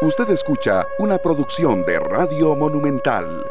Usted escucha una producción de Radio Monumental.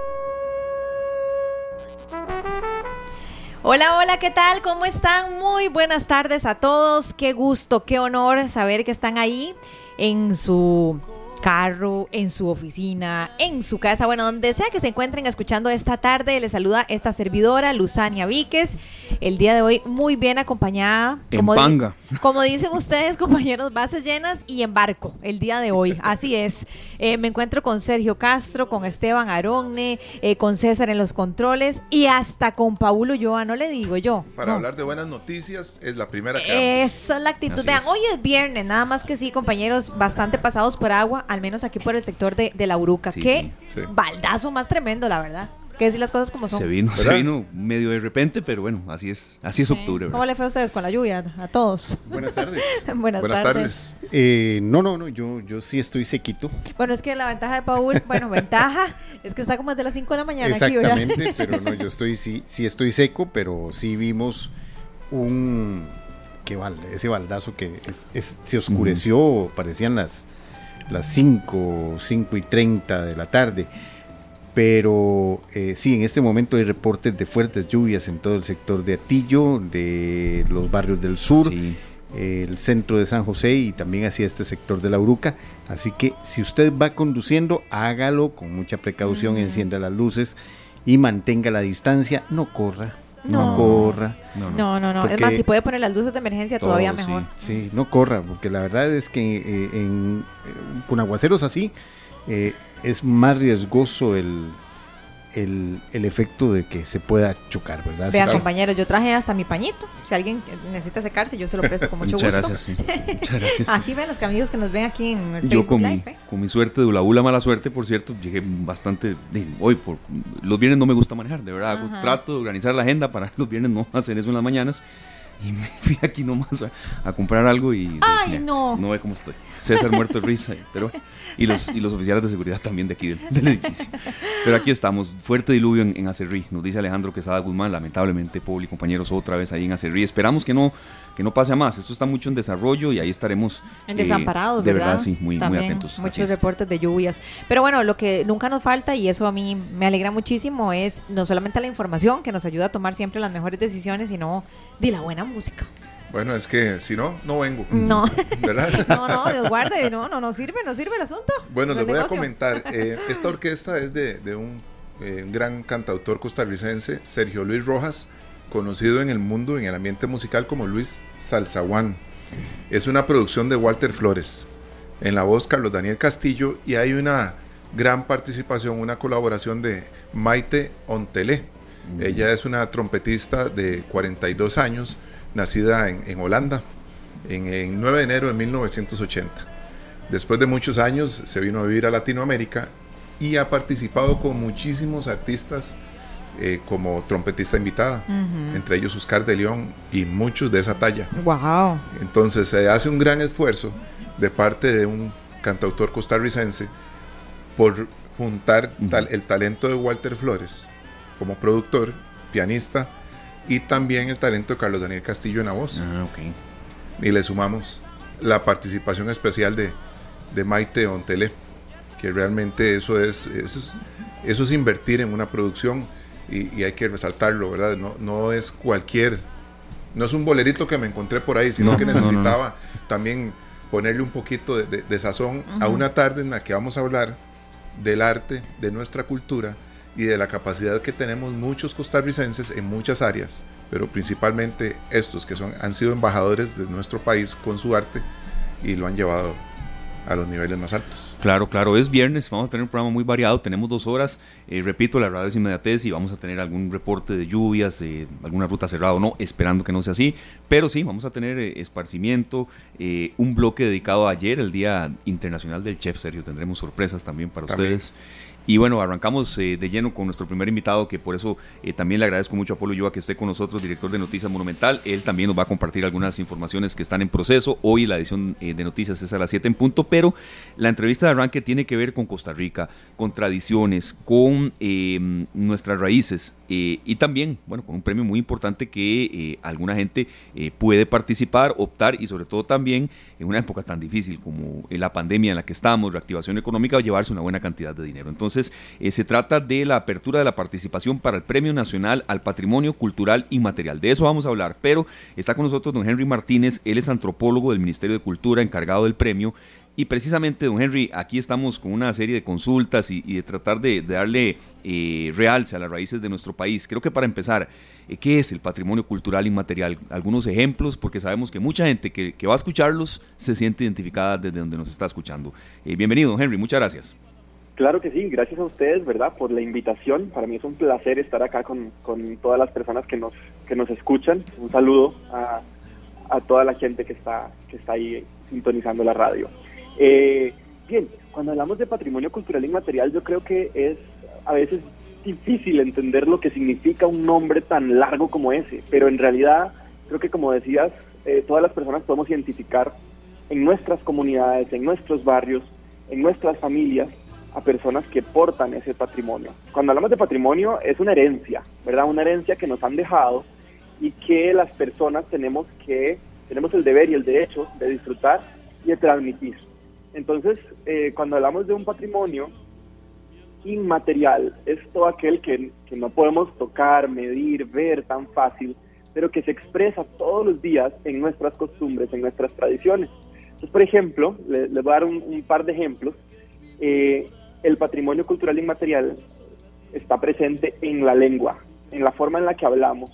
Hola, hola, ¿qué tal? ¿Cómo están? Muy buenas tardes a todos. Qué gusto, qué honor saber que están ahí en su carro, en su oficina, en su casa, bueno, donde sea que se encuentren escuchando esta tarde, les saluda esta servidora, Luzania Víquez, el día de hoy muy bien acompañada. En como panga. como dicen ustedes, compañeros, bases llenas y en barco, el día de hoy, así es. Eh, me encuentro con Sergio Castro, con Esteban Aronne, eh, con César en los controles y hasta con Paulo Yoa, no le digo yo. Para hablar de buenas noticias, es la primera que Esa es la actitud. Vean, hoy es viernes, nada más que sí, compañeros, bastante pasados por agua al menos aquí por el sector de, la Uruca. Qué baldazo más tremendo, la verdad. Que decir las cosas como son. Se vino, se vino medio de repente, pero bueno, así es, así es octubre. ¿Cómo le fue a ustedes con la lluvia? A todos. Buenas tardes. Buenas, tardes. Eh, no, no, no, yo, yo sí estoy sequito. Bueno, es que la ventaja de Paul, bueno, ventaja es que está como desde las 5 de la mañana Exactamente, pero no, yo estoy, sí, sí estoy seco, pero sí vimos un, que ese baldazo que se oscureció, parecían las las 5, 5 y 30 de la tarde. Pero eh, sí, en este momento hay reportes de fuertes lluvias en todo el sector de Atillo, de los barrios del sur, el centro de San José y también hacia este sector de la Uruca. Así que si usted va conduciendo, hágalo con mucha precaución, encienda las luces y mantenga la distancia, no corra, no, corra. No, no, no. es más, si puede poner las luces de emergencia, todavía mejor. Sí. no corra, porque la verdad es que eh, en, con aguaceros así eh, es más riesgoso el, el, el, efecto de que se pueda chocar, ¿verdad? Vean, compañeros, yo traje hasta mi pañito. Si alguien necesita secarse, yo se lo presto con mucho Muchas gusto. Gracias, Muchas gracias. Aquí ven los amigos que nos ven aquí en el Yo con, mi, ¿eh? con mi suerte, de la bula mala suerte, por cierto, llegué bastante. De, hoy, por, los viernes no me gusta manejar, de verdad. trato de organizar la agenda para los viernes no hacer eso en las mañanas. Y me fui aquí nomás a, comprar algo y... ¡Ay, no! No ve cómo estoy. César muerto de risa, pero... Y los, y los oficiales de seguridad también de aquí del, edificio. Pero aquí estamos, fuerte diluvio en, en Acerrí, nos dice Alejandro Quesada Guzmán, lamentablemente, Paul y compañeros, otra vez ahí en Acerrí. Esperamos que no, que no pase a más, esto está mucho en desarrollo y ahí estaremos... En desamparados, De verdad, sí, muy, muy atentos. Muchos reportes de lluvias. Pero bueno, lo que nunca nos falta, y eso a mí me alegra muchísimo, es no solamente la información que nos ayuda a tomar siempre las mejores decisiones, sino de la buena música. Bueno, es que si no, no vengo. No. ¿Verdad? no, no, Dios guarde, no, no, no sirve, no sirve el asunto. Bueno, les voy a comentar. Eh, esta orquesta es de, de un, eh, un, gran cantautor costarricense, Sergio Luis Rojas, conocido en el mundo, en el ambiente musical como Luis Salzaguán. Es una producción de Walter Flores. En la voz, Carlos Daniel Castillo, y hay una gran participación, una colaboración de Maite Ontelé. Ella es una trompetista de 42 años nacida en, Holanda en, el 9 de enero de 1980. Después de muchos años se vino a vivir a Latinoamérica y ha participado con muchísimos artistas eh, como trompetista invitada, entre ellos Oscar de León y muchos de esa talla. Wow. Entonces se hace un gran esfuerzo de parte de un cantautor costarricense por juntar el talento de Walter Flores como productor, pianista y también el talento de Carlos Daniel Castillo en la voz. Ah, y le sumamos la participación especial de, de Maite Ontele, que realmente eso es, eso es, invertir en una producción y, hay que resaltarlo, ¿verdad? No, no es cualquier, no es un bolerito que me encontré por ahí, sino que necesitaba también ponerle un poquito de, sazón a una tarde en la que vamos a hablar del arte, de nuestra cultura y de la capacidad que tenemos muchos costarricenses en muchas áreas, pero principalmente estos que son, han sido embajadores de nuestro país con su arte y lo han llevado a los niveles más altos. Claro, claro, es viernes, vamos a tener un programa muy variado, tenemos dos horas, eh, repito, la radio es inmediatez y vamos a tener algún reporte de lluvias, de alguna ruta cerrada o no, esperando que no sea así, pero sí, vamos a tener eh, esparcimiento, eh, un bloque dedicado a ayer, el Día Internacional del Chef, serio, tendremos sorpresas también para ustedes. Y bueno, arrancamos eh, de lleno con nuestro primer invitado, que por eso eh, también le agradezco mucho a Polo Yoa que esté con nosotros, director de Noticias Monumental. Él también nos va a compartir algunas informaciones que están en proceso. Hoy la edición eh, de noticias es a las 7 en punto, pero la entrevista de arranque tiene que ver con Costa Rica, con tradiciones, con nuestras raíces y también, bueno, con un premio muy importante que alguna gente puede participar, optar y sobre todo también en una época tan difícil como la pandemia en la que estamos, reactivación económica, llevarse una buena cantidad de dinero. Entonces, entonces, eh, se trata de la apertura de la participación para el Premio Nacional al Patrimonio Cultural Inmaterial. De eso vamos a hablar, pero está con nosotros don Henry Martínez, él es antropólogo del Ministerio de Cultura, encargado del premio. Y precisamente, don Henry, aquí estamos con una serie de consultas y, de tratar de, darle eh, realce a las raíces de nuestro país. Creo que para empezar, eh, ¿qué es el patrimonio cultural inmaterial? Algunos ejemplos, porque sabemos que mucha gente que, va a escucharlos se siente identificada desde donde nos está escuchando. bienvenido, don Henry, muchas gracias. Claro que sí, gracias a ustedes, ¿verdad? Por la invitación. Para mí es un placer estar acá con, todas las personas que nos, que nos escuchan. Un saludo a, toda la gente que está, que está ahí sintonizando la radio. Eh, bien, cuando hablamos de patrimonio cultural inmaterial, yo creo que es a veces difícil entender lo que significa un nombre tan largo como ese, pero en realidad creo que como decías, eh, todas las personas podemos identificar en nuestras comunidades, en nuestros barrios, en nuestras familias, a personas que portan ese patrimonio. Cuando hablamos de patrimonio es una herencia, ¿verdad? Una herencia que nos han dejado y que las personas tenemos que tenemos el deber y el derecho de disfrutar y de transmitir. Entonces, eh, cuando hablamos de un patrimonio inmaterial, es todo aquel que, que, no podemos tocar, medir, ver tan fácil, pero que se expresa todos los días en nuestras costumbres, en nuestras tradiciones. Entonces, por ejemplo, les, voy a dar un, par de ejemplos. Eh, el patrimonio cultural inmaterial está presente en la lengua, en la forma en la que hablamos,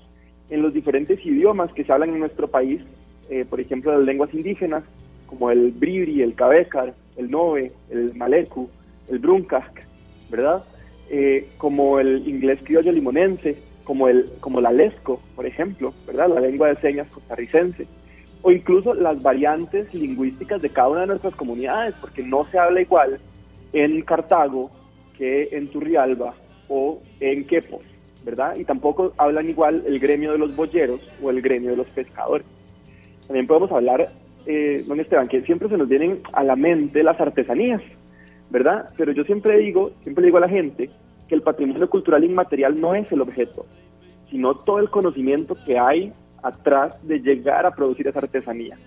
en los diferentes idiomas que se hablan en nuestro país, eh, por ejemplo, las lenguas indígenas, como el bribri, el cabecar, el nove, el malecu, el bruncac, ¿verdad? Eh, como el inglés criollo limonense, como, el, como la lesco, por ejemplo, ¿verdad? La lengua de señas costarricense, o incluso las variantes lingüísticas de cada una de nuestras comunidades, porque no se habla igual en Cartago que en Turrialba o en Quepos, ¿verdad? Y tampoco hablan igual el gremio de los boyeros o el gremio de los pescadores. También podemos hablar, eh, don Esteban, que siempre se nos vienen a la mente las artesanías, ¿verdad? Pero yo siempre digo, siempre digo a la gente que el patrimonio cultural inmaterial no es el objeto, sino todo el conocimiento que hay atrás de llegar a producir esa artesanía.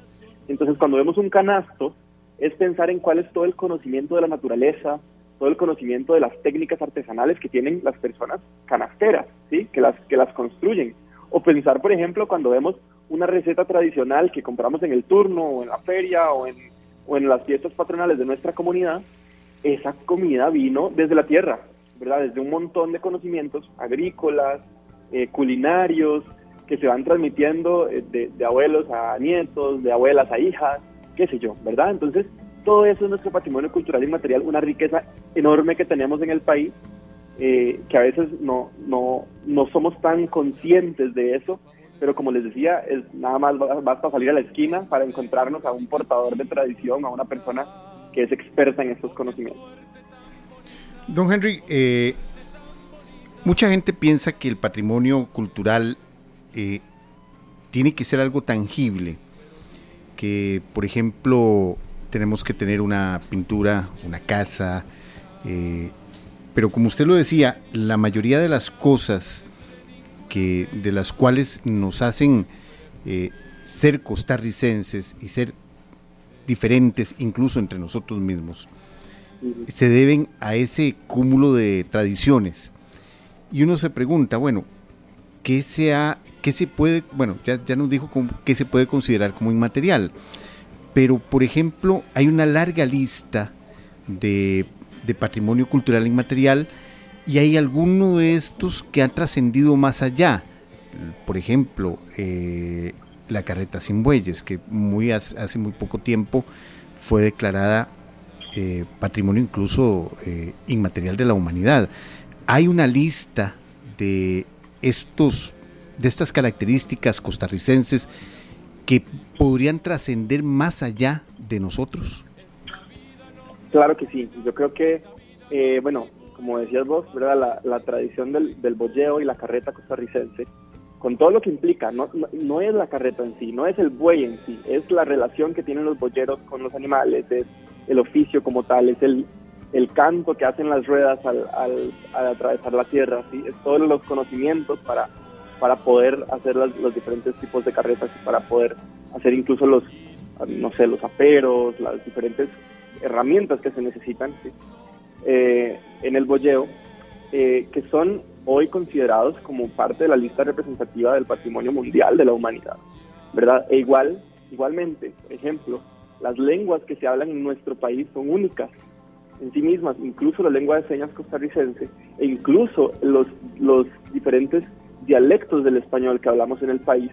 Entonces, cuando vemos un canasto, es pensar en cuál es todo el conocimiento de la naturaleza, todo el conocimiento de las técnicas artesanales que tienen las personas canasteras, ¿sí? que, las, que las construyen. O pensar, por ejemplo, cuando vemos una receta tradicional que compramos en el turno o en la feria o en, o en las fiestas patronales de nuestra comunidad, esa comida vino desde la tierra, ¿verdad? Desde un montón de conocimientos agrícolas, eh, culinarios, que se van transmitiendo eh, de abuelos a nietos, de abuelas a hijas, qué sé yo, ¿verdad? Entonces, todo eso es nuestro patrimonio cultural y material, una riqueza enorme que tenemos en el país, eh, que a veces no, no, no somos tan conscientes de eso, pero como les decía, es nada más basta salir a la esquina para encontrarnos a un portador de tradición, a una persona que es experta en estos conocimientos. Don Henry, eh, mucha gente piensa que el patrimonio cultural eh, tiene que ser algo tangible que, por ejemplo, tenemos que tener una pintura, una casa, eh, pero como usted lo decía, la mayoría de las cosas que, de las cuales nos hacen eh, ser costarricenses y ser diferentes incluso entre nosotros mismos, se deben a ese cúmulo de tradiciones. Y uno se pregunta, bueno, ¿qué se, qué se puede, bueno, ya, ya nos dijo qué se puede considerar como inmaterial, pero por ejemplo hay una larga lista de, patrimonio cultural inmaterial y hay algunos de estos que han trascendido más allá. Por ejemplo, eh, la carreta sin bueyes, que muy hace, muy poco tiempo fue declarada eh, patrimonio incluso eh, inmaterial de la humanidad. Hay una lista de estos, de estas características costarricenses que podrían trascender más allá de nosotros? Claro que sí. Yo creo que, eh, bueno, como decías vos, ¿verdad? La, tradición del, del bolleo y la carreta costarricense, con todo lo que implica, no, no, no es la carreta en sí, no es el buey en sí, es la relación que tienen los boyeros con los animales, es el oficio como tal, es el, el canto que hacen las ruedas al, al, al atravesar la tierra, ¿sí? es todos los conocimientos para, para poder hacer las- los diferentes tipos de carretas y para poder hacer incluso los, no sé, los aperos, las diferentes herramientas que se necesitan ¿sí? Eh, en el bolleo, eh, que son hoy considerados como parte de la lista representativa del patrimonio mundial de la humanidad, ¿verdad? E igual, igualmente, por ejemplo, las lenguas que se hablan en nuestro país son únicas en sí mismas, incluso la lengua de señas costarricense e incluso los, los diferentes dialectos del español que hablamos en el país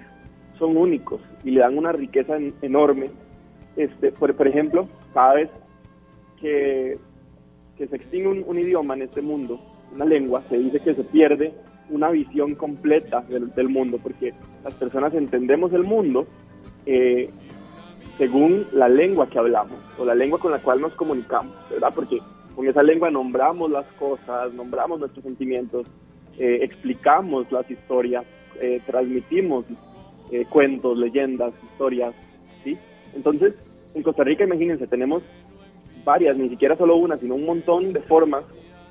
son únicos y le dan una riqueza en- enorme. Este, por, por ejemplo, cada vez que, que se extingue un, un idioma en este mundo, una lengua, se dice que se pierde una visión completa del, del mundo, porque las personas entendemos el mundo eh, según la lengua que hablamos o la lengua con la cual nos comunicamos, ¿verdad? Porque con esa lengua nombramos las cosas, nombramos nuestros sentimientos, eh, explicamos las historias, eh, transmitimos eh, cuentos, leyendas, historias, ¿sí? Entonces, en Costa Rica, imagínense, tenemos varias, ni siquiera solo una, sino un montón de formas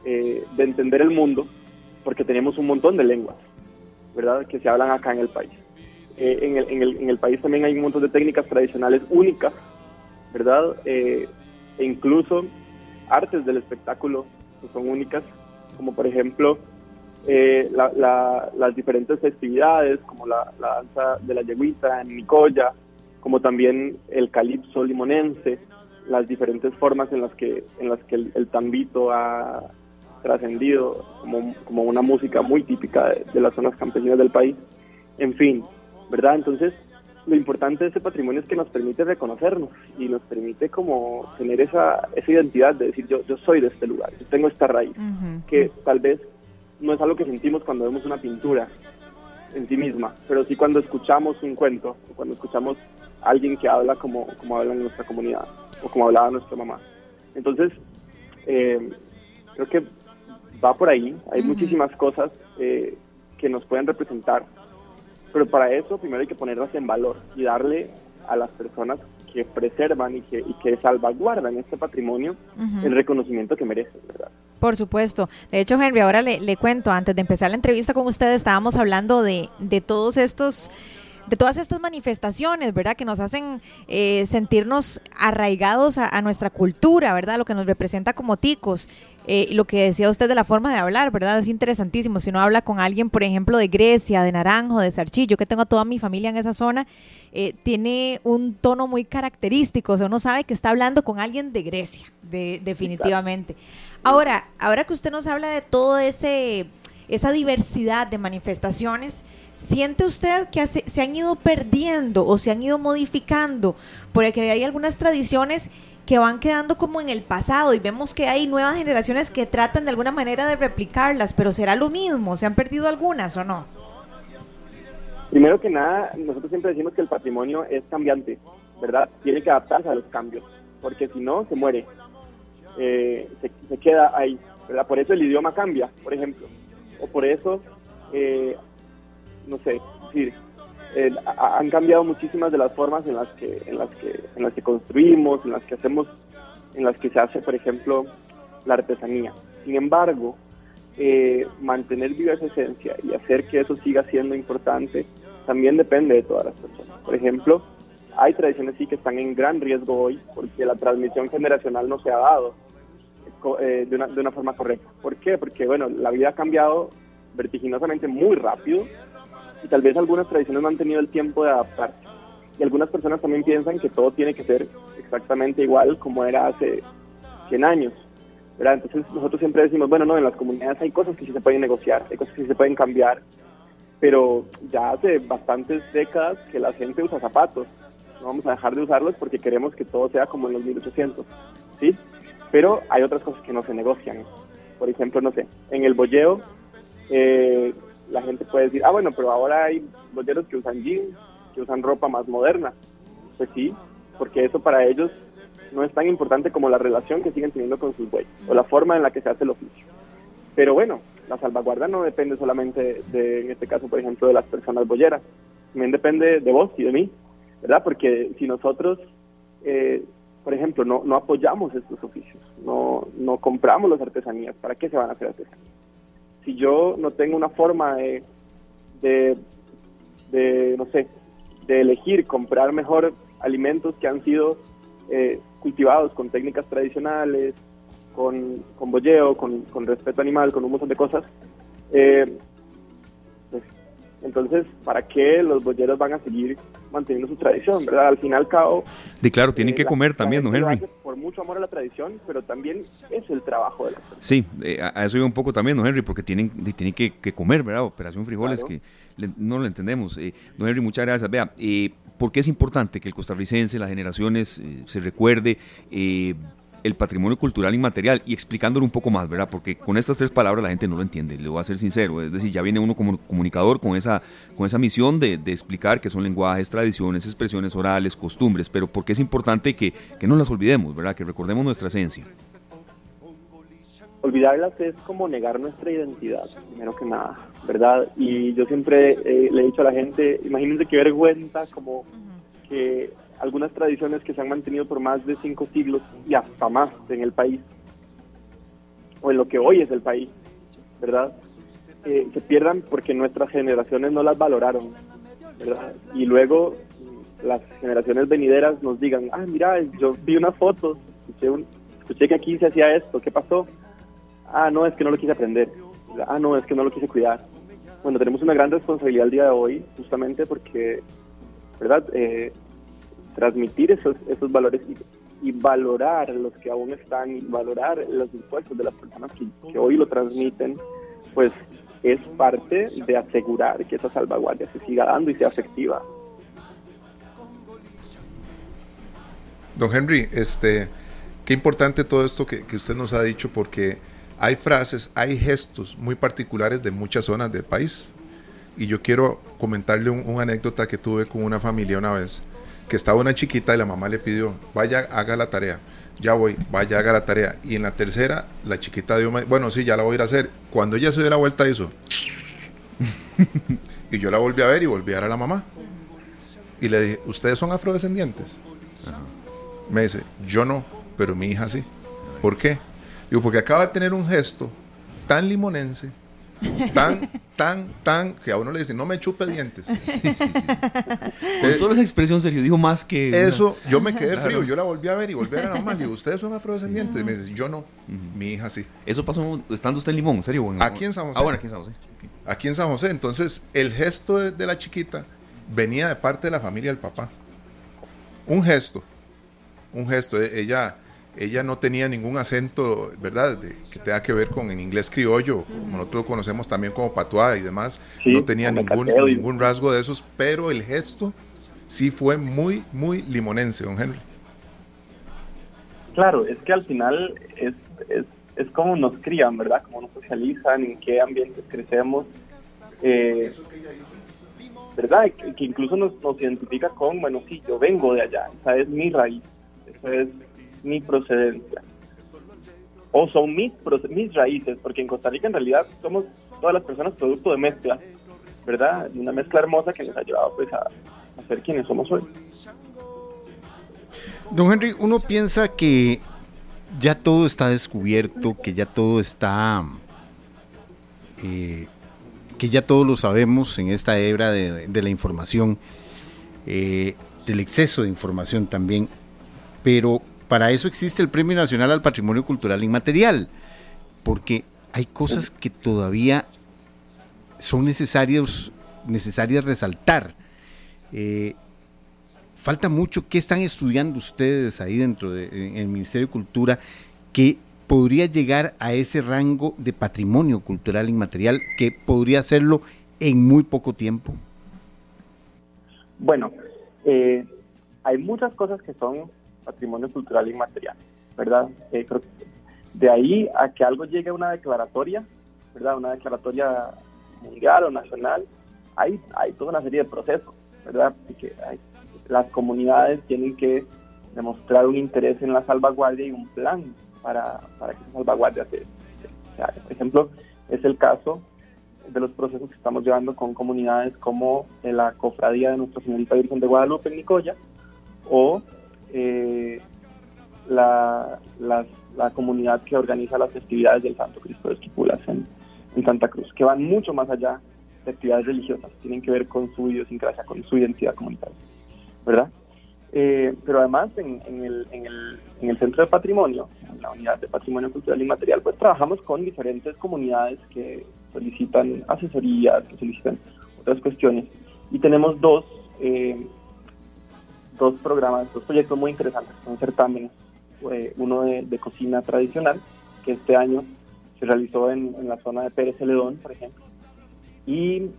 eh, de entender el mundo, porque tenemos un montón de lenguas, ¿verdad?, que se hablan acá en el país. Eh, en, el, en, el, en el país también hay un montón de técnicas tradicionales únicas, ¿verdad?, eh, e incluso artes del espectáculo que son únicas, como por ejemplo eh, la- la- las diferentes festividades, como la, la danza de la yeguita en Nicoya, como también el calipso limonense, las diferentes formas en las que, en las que el, el tambito ha trascendido como, como una música muy típica de, de las zonas campesinas del país. En fin, ¿verdad? Entonces, lo importante de este patrimonio es que nos permite reconocernos y nos permite como tener esa, esa identidad de decir yo, yo soy de este lugar, yo tengo esta raíz, Ujú. que tal vez no es algo que sentimos cuando vemos una pintura en sí misma, pero sí cuando escuchamos un cuento, o cuando escuchamos a alguien que habla como, como habla en nuestra comunidad, o como hablaba nuestra mamá. Entonces, eh, creo que va por ahí, hay muchísimas cosas eh, que nos pueden representar, pero para eso primero hay que ponerlas en valor y darle a las personas que preservan y que, y que salvaguardan este patrimonio el reconocimiento que merecen, ¿verdad? Por supuesto. De hecho, Henry, ahora le, cuento, antes de empezar la entrevista con ustedes, estábamos hablando de, de todos estos de todas estas manifestaciones, ¿verdad? Que nos hacen eh, sentirnos arraigados a, nuestra cultura, ¿verdad? Lo que nos representa como ticos. Eh, lo que decía usted de la forma de hablar, ¿verdad? Es interesantísimo. Si uno habla con alguien, por ejemplo, de Grecia, de Naranjo, de Sarchillo, que tengo a toda mi familia en esa zona, eh, tiene un tono muy característico. O sea, uno sabe que está hablando con alguien de Grecia, de, definitivamente. Ahora, ahora que usted nos habla de todo ese esa diversidad de manifestaciones, ¿siente usted que se han ido perdiendo o se han ido modificando? Porque hay algunas tradiciones que van quedando como en el pasado y vemos que hay nuevas generaciones que tratan de alguna manera de replicarlas, pero será lo mismo, ¿se han perdido algunas o no? Primero que nada, nosotros siempre decimos que el patrimonio es cambiante, ¿verdad? Tiene que adaptarse a los cambios, porque si no, se muere, Eh, se, se queda ahí, ¿verdad? Por eso el idioma cambia, por ejemplo, o por eso, eh, no sé, decir, ha- han cambiado muchísimas de las formas en las que en las que en las que construimos, en las que hacemos, en las que se hace, por ejemplo, la artesanía. Sin embargo, eh, mantener viva esa esencia y hacer que eso siga siendo importante también depende de todas las personas. Por ejemplo, hay tradiciones sí que están en gran riesgo hoy porque la transmisión generacional no se ha dado eh, de, una, de una forma correcta. ¿Por qué? Porque, bueno, la vida ha cambiado vertiginosamente muy rápido y tal vez algunas tradiciones no han tenido el tiempo de adaptarse. Y algunas personas también piensan que todo tiene que ser exactamente igual como era hace 100 años. ¿verdad? Entonces nosotros siempre decimos, bueno, no, en las comunidades hay cosas que sí se pueden negociar, hay cosas que sí se pueden cambiar, pero ya hace bastantes décadas que la gente usa zapatos. No vamos a dejar de usarlos porque queremos que todo sea como en los 1800, ¿sí? Pero hay otras cosas que no se negocian. Por ejemplo, no sé, en el bolleo eh, la gente puede decir, ah, bueno, pero ahora hay bolleros que usan jeans, que usan ropa más moderna. Pues sí, porque eso para ellos no es tan importante como la relación que siguen teniendo con sus bueyes o la forma en la que se hace el oficio. Pero bueno, la salvaguarda no depende solamente de, en este caso, por ejemplo, de las personas boyeras, también depende de vos y de mí, ¿verdad? Porque si nosotros, eh, por ejemplo, no, no apoyamos estos oficios, no, no compramos las artesanías, ¿para qué se van a hacer artesanías? Si yo no tengo una forma de, de, de no sé, de elegir comprar mejor alimentos que han sido eh, cultivados con técnicas tradicionales, con, con bolleo, con, con, respeto animal, con un montón de cosas. Eh, pues, entonces, ¿para qué los bolleros van a seguir manteniendo su tradición, verdad? Al fin y al cabo... De claro, tienen eh, que comer también, ¿no, Henry? Por mucho amor a la tradición, pero también es el trabajo de la personas. Sí, eh, a eso iba un poco también, ¿no, Henry? Porque tienen, tienen que, que comer, ¿verdad? Operación Frijoles, que no lo entendemos. Eh, don Henry, muchas gracias. Vea, eh, ¿por qué es importante que el costarricense, las generaciones, eh, se recuerde eh, el patrimonio cultural inmaterial y explicándolo un poco más, ¿verdad? Porque con estas tres palabras la gente no lo entiende, le voy a ser sincero, es decir, ya viene uno como comunicador con esa, con esa misión de, de explicar qué son lenguajes, tradiciones, expresiones orales, costumbres, pero porque es importante que, que no las olvidemos, ¿verdad? Que recordemos nuestra esencia. Olvidarlas es como negar nuestra identidad, primero que nada, ¿verdad? Y yo siempre eh, le he dicho a la gente, imagínense qué vergüenza como que algunas tradiciones que se han mantenido por más de cinco siglos y hasta más en el país, o en lo que hoy es el país, ¿verdad? Eh, se pierdan porque nuestras generaciones no las valoraron, ¿verdad? Y luego las generaciones venideras nos digan, ah, mira, yo vi unas fotos, escuché, un, escuché que aquí se hacía esto, ¿qué pasó? Ah, no, es que no lo quise aprender. Ah, no, es que no lo quise cuidar. Bueno, tenemos una gran responsabilidad el día de hoy, justamente porque, ¿verdad? Eh, transmitir esos, esos valores y, y, valorar los que aún están y valorar los impuestos de las personas que, que, hoy lo transmiten, pues es parte de asegurar que esa salvaguardia se siga dando y sea efectiva. Don Henry, este, qué importante todo esto que, que usted nos ha dicho porque hay frases, hay gestos muy particulares de muchas zonas del país. Y yo quiero comentarle un, una anécdota que tuve con una familia una vez que estaba una chiquita y la mamá le pidió, vaya, haga la tarea. Ya voy, vaya, haga la tarea. Y en la tercera, la chiquita dio, bueno, sí, ya la voy a ir a hacer. Cuando ella se dio la vuelta, hizo. y yo la volví a ver y volví a ver a la mamá. Y le dije, ¿ustedes son afrodescendientes? Me dice, yo no, pero mi hija sí. ¿Por qué? Digo, porque acaba de tener un gesto tan limonense tan, tan, tan, que a uno le dice, no me chupe dientes. Sí. Con solo esa expresión, Sergio, dijo más que... Eso, yo me quedé claro. frío, yo la volví a ver y volví a ver a la mamá. Digo, ¿ustedes son afrodescendientes? Y me dice, yo no, uh -huh. mi hija sí. Eso pasó estando usted en Limón, ¿en serio? Bueno, aquí en San José. Ah, bueno, aquí en San José. Okay. Aquí en San José. Entonces, el gesto de, de la chiquita venía de parte de la familia del papá. Un gesto, un gesto. E, Ella ella no tenía ningún acento, ¿verdad?, de, que tenga que ver con en inglés criollo, como nosotros lo conocemos también como patuá y demás. Sí, no tenía ningún, ningún rasgo de esos, pero el gesto sí fue muy, muy limonense, don Henry. Claro, es que al final es, es, es como nos crían, ¿verdad? Cómo nos socializan, en qué ambientes crecemos. Eh, ¿Verdad? Que, que incluso nos, nos identifica con, bueno, sí, yo vengo de allá, esa es mi raíz, esa es mi procedencia. O son mis, mis raíces, porque en Costa Rica en realidad somos todas las personas producto de mezcla, ¿verdad? Una mezcla hermosa que nos ha llevado pues a, ser quienes somos hoy. Don Henry, uno piensa que ya todo está descubierto, que ya todo está, eh, que ya todo lo sabemos en esta de, de la información, eh, del exceso de información también, pero para eso existe el Premio Nacional al Patrimonio Cultural Inmaterial, porque hay cosas que todavía son necesarias, necesarias resaltar. Eh, falta mucho. ¿Qué están estudiando ustedes ahí dentro del Ministerio de Cultura que podría llegar a ese rango de patrimonio cultural inmaterial que podría hacerlo en muy poco tiempo? Bueno, eh, hay muchas cosas que son patrimonio cultural inmaterial, ¿verdad? Eh, de ahí a que algo llegue a una declaratoria, ¿verdad? Una declaratoria mundial o nacional, hay, toda una serie de procesos, ¿verdad? Hay, las comunidades tienen que demostrar un interés en la salvaguardia y un plan para, para que esa salvaguardia se, se. Por ejemplo, es el caso de los procesos que estamos llevando con comunidades como la Cofradía de Nuestra Señorita Virgen de Guadalupe en Nicoya o eh, la, la, comunidad que organiza las festividades del Santo Cristo de Esquipulas en, en Santa Cruz, que van mucho más allá de actividades religiosas, tienen que ver con su idiosincrasia, con su identidad comunitaria, ¿verdad? Eh, pero además en, el, en, el, en, el, Centro de Patrimonio, en la Unidad de Patrimonio Cultural y Material, pues trabajamos con diferentes comunidades que solicitan asesorías, que solicitan otras cuestiones. Y tenemos dos, eh, dos programas, dos proyectos muy interesantes, son certámenes. Eh, uno de, cocina tradicional, que este año se realizó en, en la zona de Pérez Celedón, por ejemplo. Y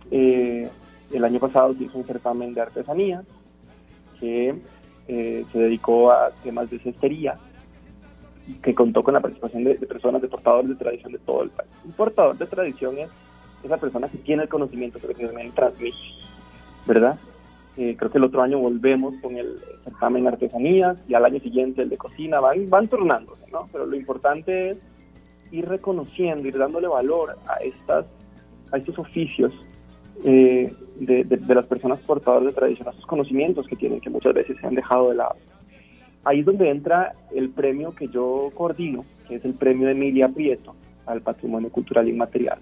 el año pasado se hizo un certamen de artesanía que eh, se dedicó a temas de cestería que contó con la participación de, personas, de portadores de tradición de todo el país. Un portador de tradición es esa persona que tiene el conocimiento, pero que también transmite, ¿verdad? Eh, creo que el otro año volvemos con el certamen de artesanías y al año siguiente el de cocina, van, van turnándose, ¿no? Pero lo importante es ir reconociendo, ir dándole valor a, estas, a estos oficios eh, de, las personas portadoras de tradición, a sus conocimientos que tienen, que muchas veces se han dejado de lado. Ahí es donde entra el premio que yo coordino, que es el premio de Emilia Prieto al patrimonio cultural inmaterial,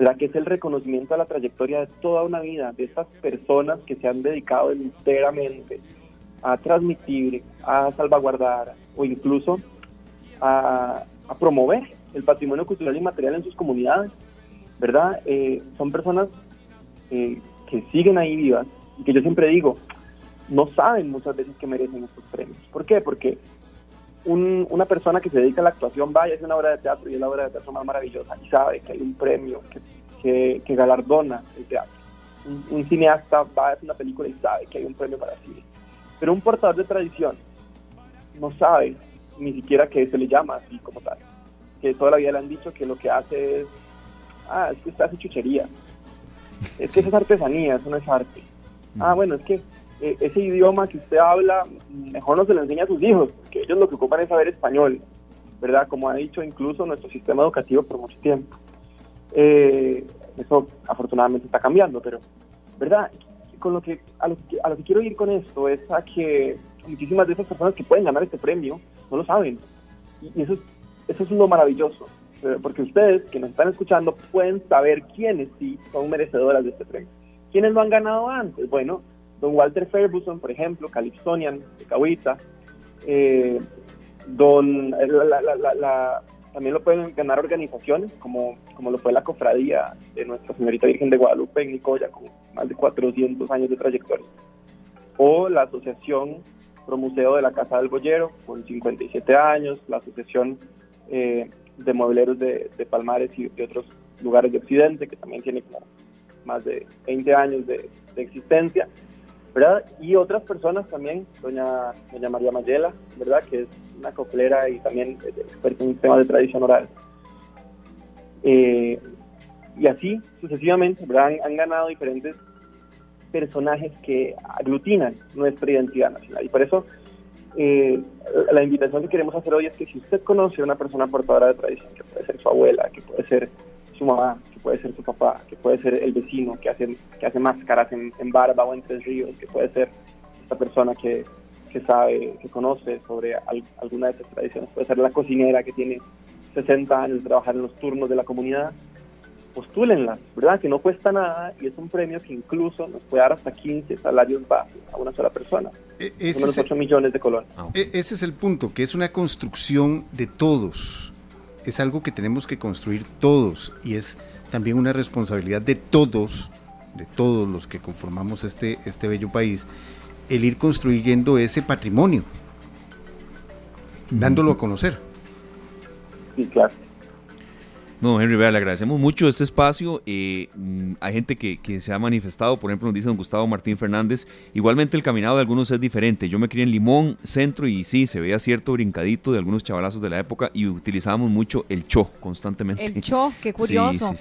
la que es el reconocimiento a la trayectoria de toda una vida de esas personas que se han dedicado enteramente a transmitir, a salvaguardar o incluso a, promover el patrimonio cultural inmaterial en sus comunidades, ¿verdad? Eh, son personas eh, que siguen ahí vivas y que yo siempre digo, no saben muchas veces que merecen estos premios. ¿Por qué? Porque una persona que se dedica a la actuación va y hace una obra de teatro y es la obra de teatro más maravillosa y sabe que hay un premio que, que, galardona el teatro. Un, cineasta va a hacer una película y sabe que hay un premio para cine. Pero un portador de tradición no sabe ni siquiera que se le llama así como tal. Que toda la vida le han dicho que lo que hace es, ah, es que usted hace chuchería, es que eso es artesanía, eso no es arte. Ah, bueno, es que ese idioma que usted habla, mejor no se lo enseña a sus hijos, que ellos lo que ocupan es saber español, ¿verdad? Como ha dicho incluso nuestro sistema educativo por mucho tiempo. Eh, eso afortunadamente está cambiando, pero, ¿verdad? Con lo que a, lo que quiero ir con esto es a que muchísimas de esas personas que pueden ganar este premio no lo saben. Y eso eso es lo maravilloso. Eh, porque ustedes que nos están escuchando pueden saber quiénes sí son merecedoras de este premio. ¿Quiénes lo han ganado antes? Bueno, don Walter Ferguson, por ejemplo, Calipsonian de Cahuita, eh, don, eh, también lo pueden ganar organizaciones como, como lo fue la cofradía de Nuestra Señorita Virgen de Guadalupe en Nicoya, con más de 400 años de trayectoria, o la Asociación Pro Museo de la Casa del Boyero, con 57 años, la Asociación eh, de muebleros de, Palmares y de otros lugares de Occidente, que también tiene como más de 20 años de, existencia, ¿verdad? Y otras personas también, doña, doña María Mayela, ¿verdad? Que es una coplera y también experta en temas de tradición oral. Eh, y así sucesivamente, ¿verdad? Han, ganado diferentes personajes que aglutinan nuestra identidad nacional. Y por eso eh, la invitación que queremos hacer hoy es que si usted conoce a una persona portadora de tradición, que puede ser su abuela, que puede ser su mamá, que puede ser su papá, que puede ser el vecino que hace, que hace máscaras en, Barba o en Tres Ríos, que puede ser esta persona que, que sabe, que conoce sobre alguna de estas tradiciones, puede ser la cocinera que tiene 60 años de trabajar en los turnos de la comunidad, postúlenlas, ¿verdad? Que no cuesta nada y es un premio que incluso nos puede dar hasta 15 salarios básicos a una sola persona. E unos 8 millones de colones. Ah, e ese es el punto, que es una construcción de todos. Es algo que tenemos que construir todos y es también una responsabilidad de todos, de todos los que conformamos este, este bello país, el ir construyendo ese patrimonio, dándolo a conocer. Sí, claro. No, Henry, vea, le agradecemos mucho este espacio. Eh, mm, hay gente que, que, se ha manifestado, por ejemplo, nos dice don Gustavo Martín Fernández. Igualmente el caminado de algunos es diferente. Yo me crié en Limón, centro, y sí, se veía cierto brincadito de algunos chavalazos de la época y utilizábamos mucho el cho constantemente. El cho, qué curioso.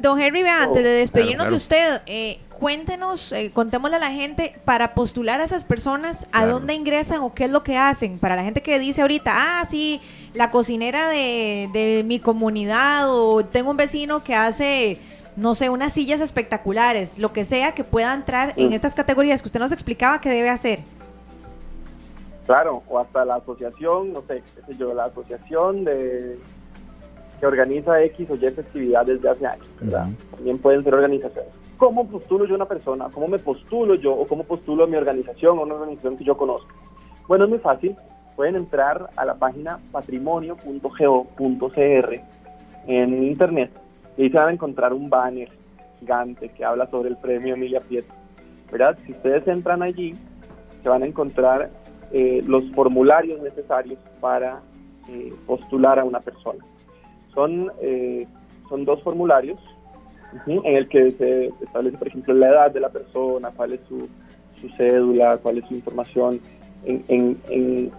Don Henry, vea, antes de despedirnos de usted, eh, cuéntenos, eh, contémosle a la gente, para postular a esas personas, ¿a dónde ingresan o qué es lo que hacen? Para la gente que dice ahorita, ah, sí, la cocinera de, de mi comunidad o tengo un vecino que hace, no sé, unas sillas espectaculares, lo que sea que pueda entrar en Mm. estas categorías que usted nos explicaba que debe hacer. Claro, o hasta la asociación, no sé, qué sé yo, la asociación de que organiza X o Y festividad desde hace años, ¿verdad? También pueden ser organizaciones. ¿Cómo postulo yo a una persona? ¿Cómo me postulo yo? ¿O cómo postulo a mi organización o una organización que yo conozco? Bueno, es muy fácil. Pueden entrar a la página patrimonio.go.cr en internet y ahí se van a encontrar un banner gigante que habla sobre el premio Emilia Prieto. ¿Verdad? Si ustedes entran allí, se van a encontrar eh, los formularios necesarios para eh, postular a una persona. Son, eh, son dos formularios en el que se establece, por ejemplo, la edad de la persona, cuál es su, su cédula, cuál es su información, en, en- en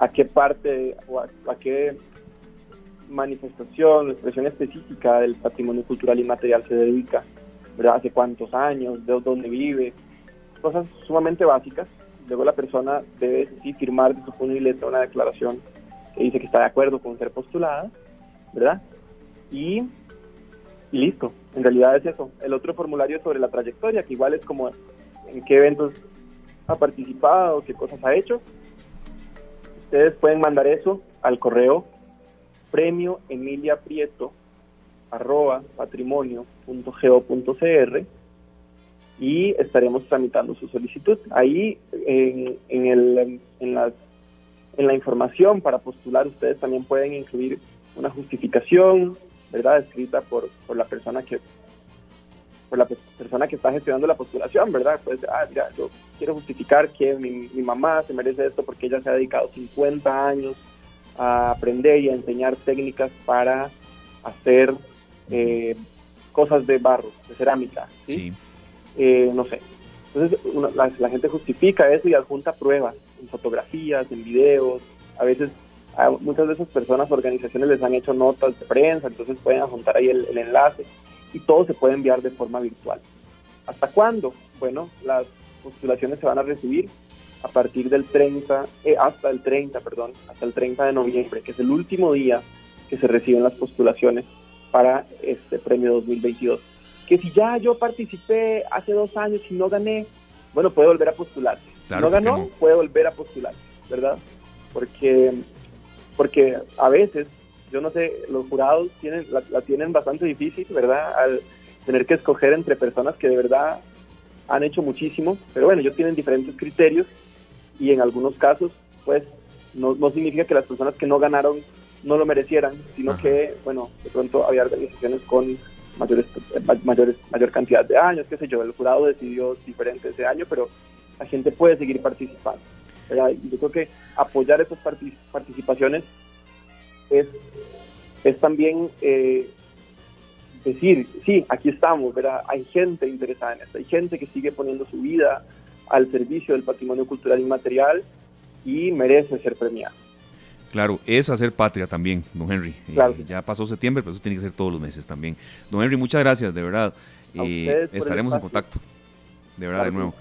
a qué parte o a, a qué manifestación, expresión específica del patrimonio cultural inmaterial se dedica, ¿verdad? Hace cuántos años, de dónde vive, cosas sumamente básicas. Luego la persona debe sí, firmar de su puño y letra una declaración que dice que está de acuerdo con ser postulada, ¿verdad? Y, y listo, en realidad es eso. El otro formulario sobre la trayectoria, que igual es como en qué eventos ha participado, qué cosas ha hecho. Ustedes pueden mandar eso al correo premio Emilia Prieto arroba patrimonio.go.cr y estaremos tramitando su solicitud. Ahí en, en, el, en, la, en la información para postular ustedes también pueden incluir una justificación, ¿verdad? Escrita por, por la persona que por la pe- persona que está gestionando la postulación, ¿verdad? Pues, ah, mira, yo quiero justificar que mi, mi mamá se merece esto porque ella se ha dedicado 50 años a aprender y a enseñar técnicas para hacer eh, cosas de barro, de cerámica, ¿sí? Sí. Eh, no sé. Entonces una- la, la gente justifica eso y adjunta pruebas en fotografías, en videos. A veces, a muchas de esas personas, organizaciones les han hecho notas de prensa, entonces pueden adjuntar ahí el, el enlace y todo se puede enviar de forma virtual. ¿Hasta cuándo? Bueno, las postulaciones se van a recibir a partir del 30, eh, hasta el 30, perdón, hasta el 30 de noviembre, que es el último día que se reciben las postulaciones para este premio 2022 que si ya yo participé hace dos años y no gané, bueno, puede volver a postularse. Claro, no ¿por qué ganó, no? puede volver a postularse, ¿verdad? Porque, porque a veces, yo no sé, los jurados tienen, la, la tienen bastante difícil, ¿verdad? Al tener que escoger entre personas que de verdad han hecho muchísimo, pero bueno, ellos tienen diferentes criterios y en algunos casos, pues, no, no significa que las personas que no ganaron no lo merecieran, sino Ajá. que, bueno, de pronto había organizaciones con mayores, ma- mayores, mayor cantidad de años, qué sé yo, el jurado decidió diferente ese año, pero la gente puede seguir participando. ¿Verdad? Yo creo que apoyar esas partic- participaciones es, es también eh, decir, sí, aquí estamos, ¿verdad? hay gente interesada en esto, hay gente que sigue poniendo su vida al servicio del patrimonio cultural inmaterial y merece ser premiada. Claro, es hacer patria también, don Henry. Eh, Claro. ya pasó septiembre, pero eso tiene que ser todos los meses también. Don Henry, muchas gracias, de verdad. Eh, estaremos en contacto. De verdad, Claro de nuevo.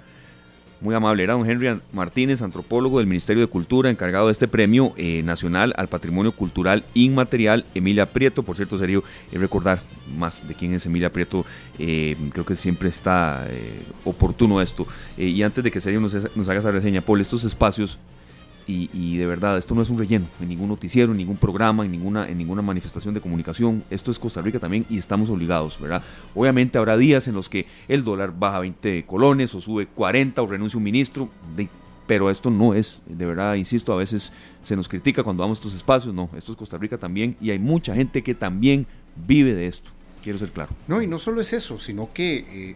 Muy amable. Era don Henry Martínez, antropólogo del Ministerio de Cultura, encargado de este premio eh, nacional al patrimonio cultural inmaterial. Emilia Prieto, por cierto, eh, recordar más de quién es Emilia Prieto. eh, creo que siempre está eh, oportuno esto. Y antes de que Sergio nos, nos haga esa reseña, Paul, estos espacios y, y de verdad, esto no es un relleno en ningún noticiero, en ningún programa, en ninguna, en ninguna manifestación de comunicación. Esto es Costa Rica también y estamos obligados, ¿verdad? Obviamente habrá días en los que el dólar baja 20 colones o sube 40 o renuncia un ministro, pero esto no es, de verdad, insisto, a veces se nos critica cuando damos estos espacios. No, esto es Costa Rica también y hay mucha gente que también vive de esto. Quiero ser claro. No, y no solo es eso, sino que eh,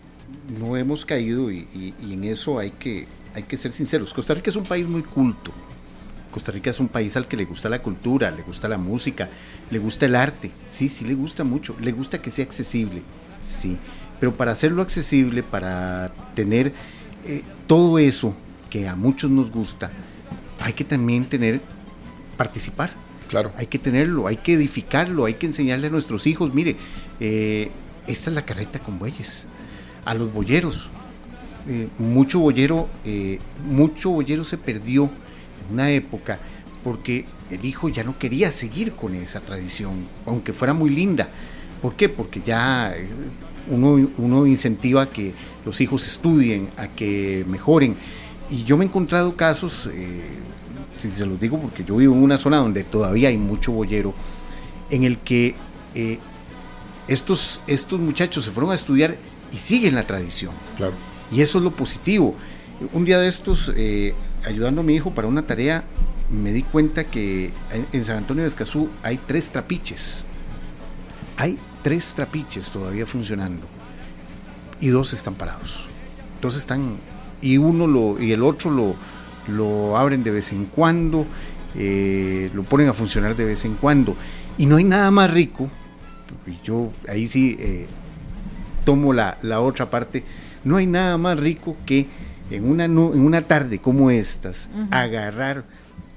no hemos caído y, y- y en eso hay que, hay que ser sinceros. Costa Rica es un país muy culto. Costa Rica es un país al que le gusta la cultura, le gusta la música, le gusta el arte. Sí, sí le gusta mucho. Le gusta que sea accesible. Sí. Pero para hacerlo accesible, para tener eh, todo eso que a muchos nos gusta, hay que también tener, participar. Claro. Hay que tenerlo, hay que edificarlo, hay que enseñarle a nuestros hijos, mire, eh, esta es la carreta con bueyes, a los boyeros, eh, mucho bollero, eh, mucho bollero se perdió una época porque el hijo ya no quería seguir con esa tradición, aunque fuera muy linda. ¿Por qué? Porque ya eh, uno, uno incentiva a que los hijos estudien, a que mejoren. Y yo me he encontrado casos, eh, si se los digo porque yo vivo en una zona donde todavía hay mucho bollero, en el que eh, estos, estos muchachos se fueron a estudiar y siguen la tradición. Claro. Y eso es lo positivo. Un día de estos, eh, ayudando a mi hijo para una tarea, me di cuenta que en- San Antonio de Escazú hay tres trapiches. Hay tres trapiches todavía funcionando. Y dos están parados. Dos están. Y uno lo. y el otro lo, lo abren de vez en cuando. eh, lo ponen a funcionar de vez en cuando. Y no hay nada más rico. Yo ahí sí eh, tomo la, la otra parte. No hay nada más rico que en una, en una tarde como estas, agarrar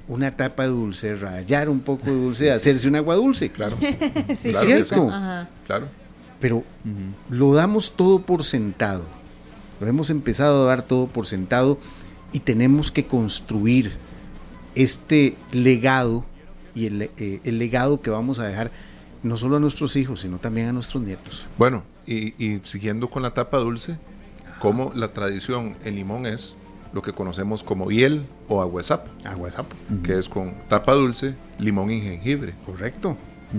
una tapa de dulce, rayar un poco de dulce, hacerse un agua dulce. Claro. Sí, Claro que ¿cierto? Claro. Pero lo damos todo por sentado. Lo hemos empezado a dar todo por sentado y tenemos que construir este legado y el, eh, el legado que vamos a dejar no solo a nuestros hijos, sino también a nuestros nietos. Bueno, y, y siguiendo con la tapa dulce, como la tradición en Limón es lo que conocemos como hiel o aguasapo, Agua de sapo. que es con tapa dulce, limón y jengibre. Correcto.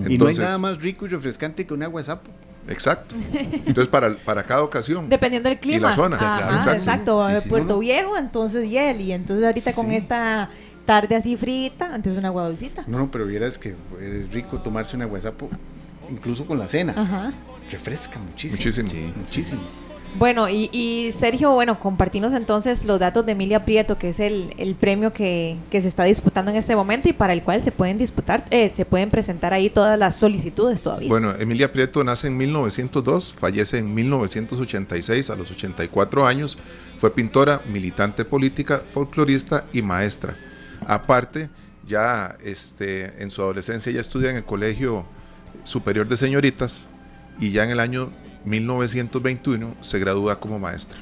y no hay nada más rico y refrescante que un agua de sapo. Exacto. Entonces, para, para cada ocasión. Dependiendo del clima. Y la zona. Claro, exacto. exacto. Sí, sí, sí. Puerto. Viejo, entonces hiel. Y entonces ahorita con esta tarde así frita, antes una agua dulcita. No, no, pero vieras que es rico tomarse un agua de sapo, incluso con la cena. Ajá. Refresca muchísimo. Muchísimo. Sí. Muchísimo. Bueno, y, y Sergio, bueno, compartimos entonces los datos de Emilia Prieto, que es el, el premio que, que se está disputando en este momento y para el cual se pueden disputar, eh, se pueden presentar ahí todas las solicitudes todavía. Bueno, Emilia Prieto nace en 1902, fallece en 1986 a los 84 años. Fue pintora, militante política, folclorista y maestra. Aparte, ya este, en su adolescencia ella estudia en el Colegio Superior de Señoritas y ya en el año 1921 se gradúa como maestra.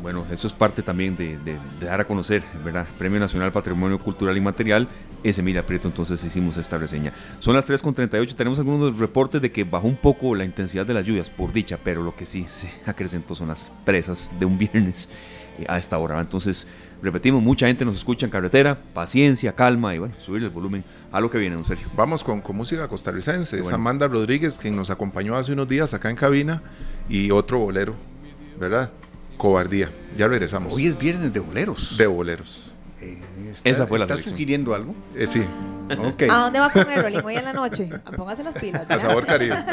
Bueno, eso es parte también de, dar a conocer, ¿verdad? Premio Nacional Patrimonio Cultural y Material. Es Emilia Prieto, entonces hicimos esta reseña. Son las 3.38, tenemos algunos reportes de que bajó un poco la intensidad de las lluvias, por dicha, pero lo que sí se acrecentó son las presas de un viernes eh, a esta hora. Entonces, repetimos, mucha gente nos escucha en carretera, paciencia, calma y bueno, subir el volumen a lo que viene, don Sergio. Vamos con, con música costarricense. Es bueno. Amanda Rodríguez, quien nos acompañó hace unos días acá en cabina, y otro bolero, ¿verdad? Cobardía. Ya regresamos. Hoy es viernes de boleros. De boleros. Eh, está- Esa fue la ¿Estás selección. sugiriendo algo? Eh, sí. ¿A dónde va a comer, Rolling, hoy en la noche? Póngase las pilas. a sabor caribe.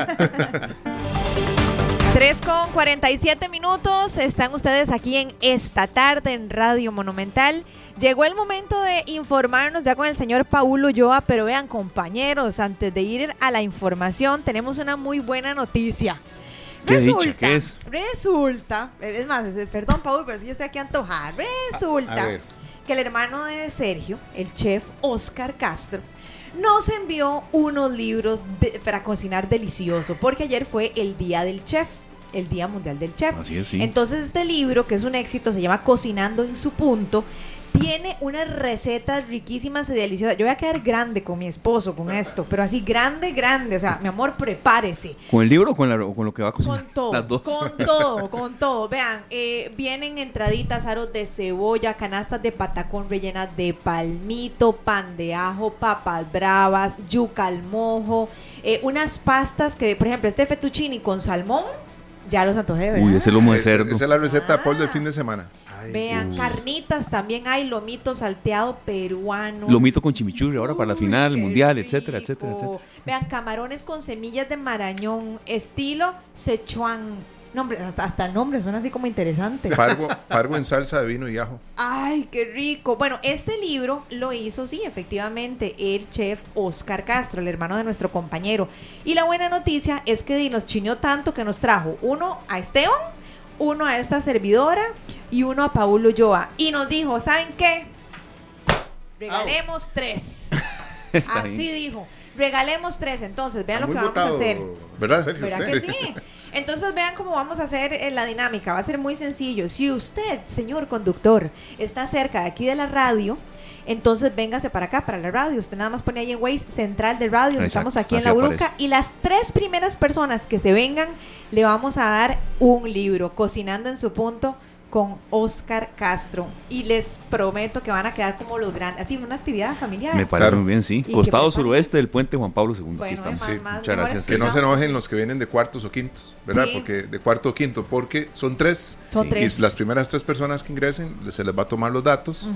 3 con 47 minutos. Están ustedes aquí en esta tarde en Radio Monumental. Llegó el momento de informarnos ya con el señor Paulo Yoa, pero vean compañeros, antes de ir a la información, tenemos una muy buena noticia. ¿Qué es? Resulta, es más, es- perdón Paul, pero si yo estoy aquí antojada. Resulta A que el hermano de Sergio, el chef Oscar Castro, nos envió unos libros de- para cocinar delicioso, porque ayer fue el Día del Chef, el Día Mundial del Chef. Así es, sí. Entonces este libro, que es un éxito, se llama Cocinando en su punto, tiene unas recetas riquísimas y deliciosas. Yo voy a quedar grande con mi esposo con esto, pero así grande, grande. O sea, mi amor, prepárese. ¿Con el libro o con, la- o con lo que va a cocinar? Con todo, Las dos. con todo, con todo. Vean, eh, vienen entraditas, aros de cebolla, canastas de patacón rellenas de palmito, pan de ajo, papas bravas, yuca al mojo, eh, unas pastas que, por ejemplo, este fettuccini con salmón, ya los antojé, ¿verdad? Uy, ese lomo de cerdo. esa es la receta de Paul del Ah. fin de semana. Ay, Vean, Dios. carnitas también hay, lomito salteado peruano. Lomito con chimichurri ahora para la final, mundial, etcétera, etcétera, etcétera. Vean, camarones con semillas de marañón, estilo Sichuan. Nombre, hasta, hasta el nombre suena así como interesante. Pargo, pargo en salsa de vino y ajo. Ay, qué rico. Bueno, este libro lo hizo, sí, efectivamente, el chef Oscar Castro, el hermano de nuestro compañero. Y la buena noticia es que nos chineó tanto que nos trajo uno a Esteban, uno a esta servidora y uno a Paulo Yoa. Y nos dijo, ¿saben qué? Regalemos tres. Está Así bien. dijo. Regalemos tres, entonces, vean lo Muy que vamos a hacer. ¿Verdad? Sergio, ¿Verdad que sí? Entonces vean cómo vamos a hacer eh, la dinámica. Va a ser muy sencillo. Si usted, señor conductor, está cerca de aquí de la radio, entonces véngase para acá, para la radio. Usted nada más pone ahí en Waze Central de Radio. Exacto, Estamos aquí en la aparece. Y las tres primeras personas que se vengan, le vamos a dar un libro, Cocinando en su punto con Oscar Castro. Y les prometo que van a quedar como los grandes. Así, una actividad familiar. Me parece Claro. muy bien, sí. Costado suroeste del puente Juan Pablo II. Bueno, Aquí estamos. es Sí, más- muchas gracias. Que no se enojen los que vienen de cuartos o quintos, ¿verdad? Sí. Porque de cuarto o quinto, porque son tres. Son Sí. tres. Y las primeras tres personas que ingresen, se les va a tomar los datos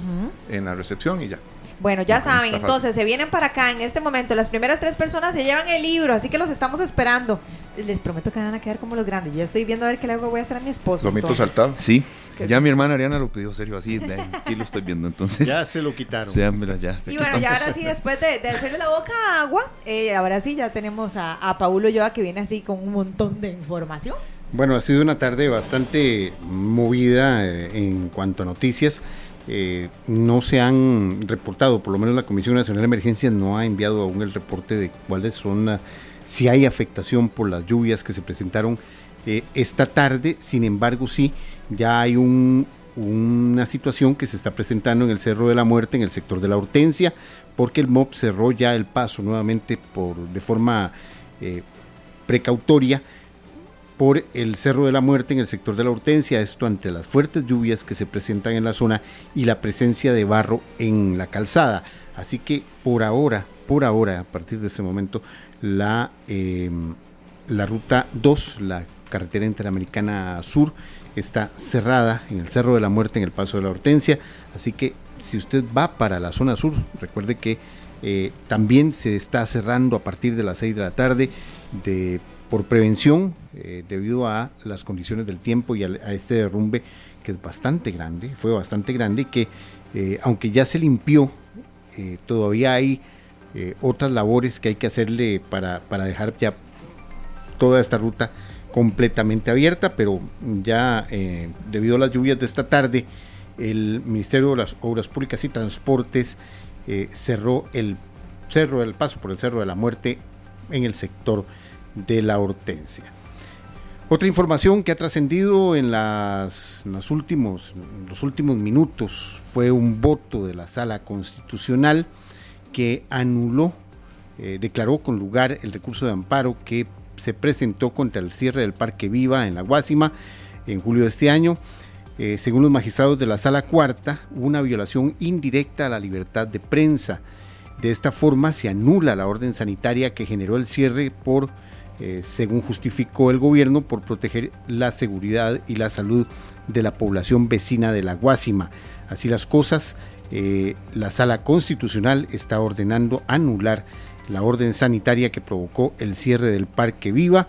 en la recepción y ya. Bueno, ya saben, entonces se vienen para acá en este momento. Las primeras tres personas se llevan el libro, así que los estamos esperando. Les prometo que van a quedar como los grandes. Yo estoy viendo a ver qué le hago voy a hacer a mi esposo. Lomito saltado. Sí, Qué ya mi hermana Ariana lo pidió serio, así, de- aquí lo estoy viendo. Entonces, Ya se lo quitaron. séanmelas ya. Y bueno, estamos. ya ahora sí, después de, de hacerle la boca a agua, eh, ahora sí ya tenemos a, a Paulo Yoa que viene así con un montón de información. Bueno, ha sido una tarde bastante movida eh, en cuanto a noticias. Eh, no se han reportado, por lo menos la Comisión Nacional de Emergencias no ha enviado aún el reporte de cuáles son, la- si hay afectación por las lluvias que se presentaron eh, esta tarde. Sin embargo, sí, ya hay un- una situación que se está presentando en el Cerro de la Muerte, en el sector de la Hortensia, porque el MOB cerró ya el paso nuevamente por, de forma eh, precautoria por el Cerro de la Muerte en el sector de la Hortensia, esto ante las fuertes lluvias que se presentan en la zona y la presencia de barro en la calzada. Así que por ahora, por ahora, a partir de este momento, la, eh, la ruta 2, la carretera interamericana sur, está cerrada en el Cerro de la Muerte, en el Paso de la Hortensia. Así que si usted va para la zona sur, recuerde que eh, también se está cerrando a partir de las 6 de la tarde de, por prevención eh, debido a las condiciones del tiempo y a, este derrumbe que es bastante grande, fue bastante grande y que eh, aunque ya se limpió, eh, todavía hay otras labores que hay que hacerle para, para dejar ya toda esta ruta completamente abierta, pero ya debido a las lluvias de esta tarde, el Ministerio de las Obras Públicas y Transportes cerró el cerro del paso por el Cerro de la Muerte en el sector de la Hortensia. Otra información que ha trascendido en, las, los, últimos, los últimos minutos fue un voto de la Sala Constitucional que anuló, eh, declaró con lugar el recurso de amparo que se presentó contra el cierre del Parque Viva en la Guásima en julio de este año. Eh, según los magistrados de la Sala Cuarta, una violación indirecta a la libertad de prensa. De esta forma se anula la orden sanitaria que generó el cierre por, según justificó el gobierno, por proteger la seguridad y la salud de la población vecina de la Guásima. Así las cosas, eh, la Sala Constitucional está ordenando anular la orden sanitaria que provocó el cierre del Parque Viva,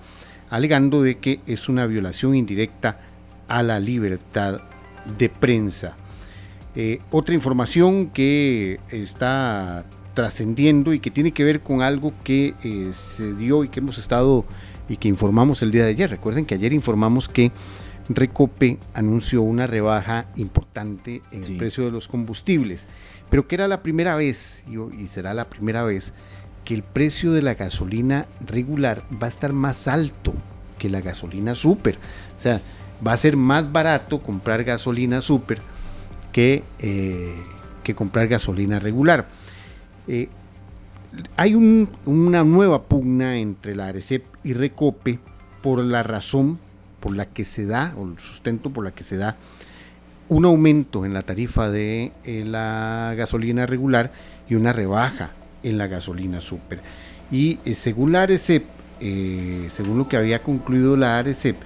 alegando de que es una violación indirecta a la libertad de prensa. Eh, otra información que está trascendiendo y que tiene que ver con algo que eh, se dio y que hemos estado y que informamos el día de ayer. Recuerden que ayer informamos que Recope anunció una rebaja importante en Sí. el precio de los combustibles, pero que era la primera vez y, y será la primera vez que el precio de la gasolina regular va a estar más alto que la gasolina super. O sea, va a ser más barato comprar gasolina super que, eh, que comprar gasolina regular. Eh, hay un- una nueva pugna entre la ARECEP y Recope por la razón por la que se da, o el sustento por la que se da un aumento en la tarifa de eh, la gasolina regular y una rebaja en la gasolina super. Y eh, según la ARECEP, según lo que había concluido la ARECEP,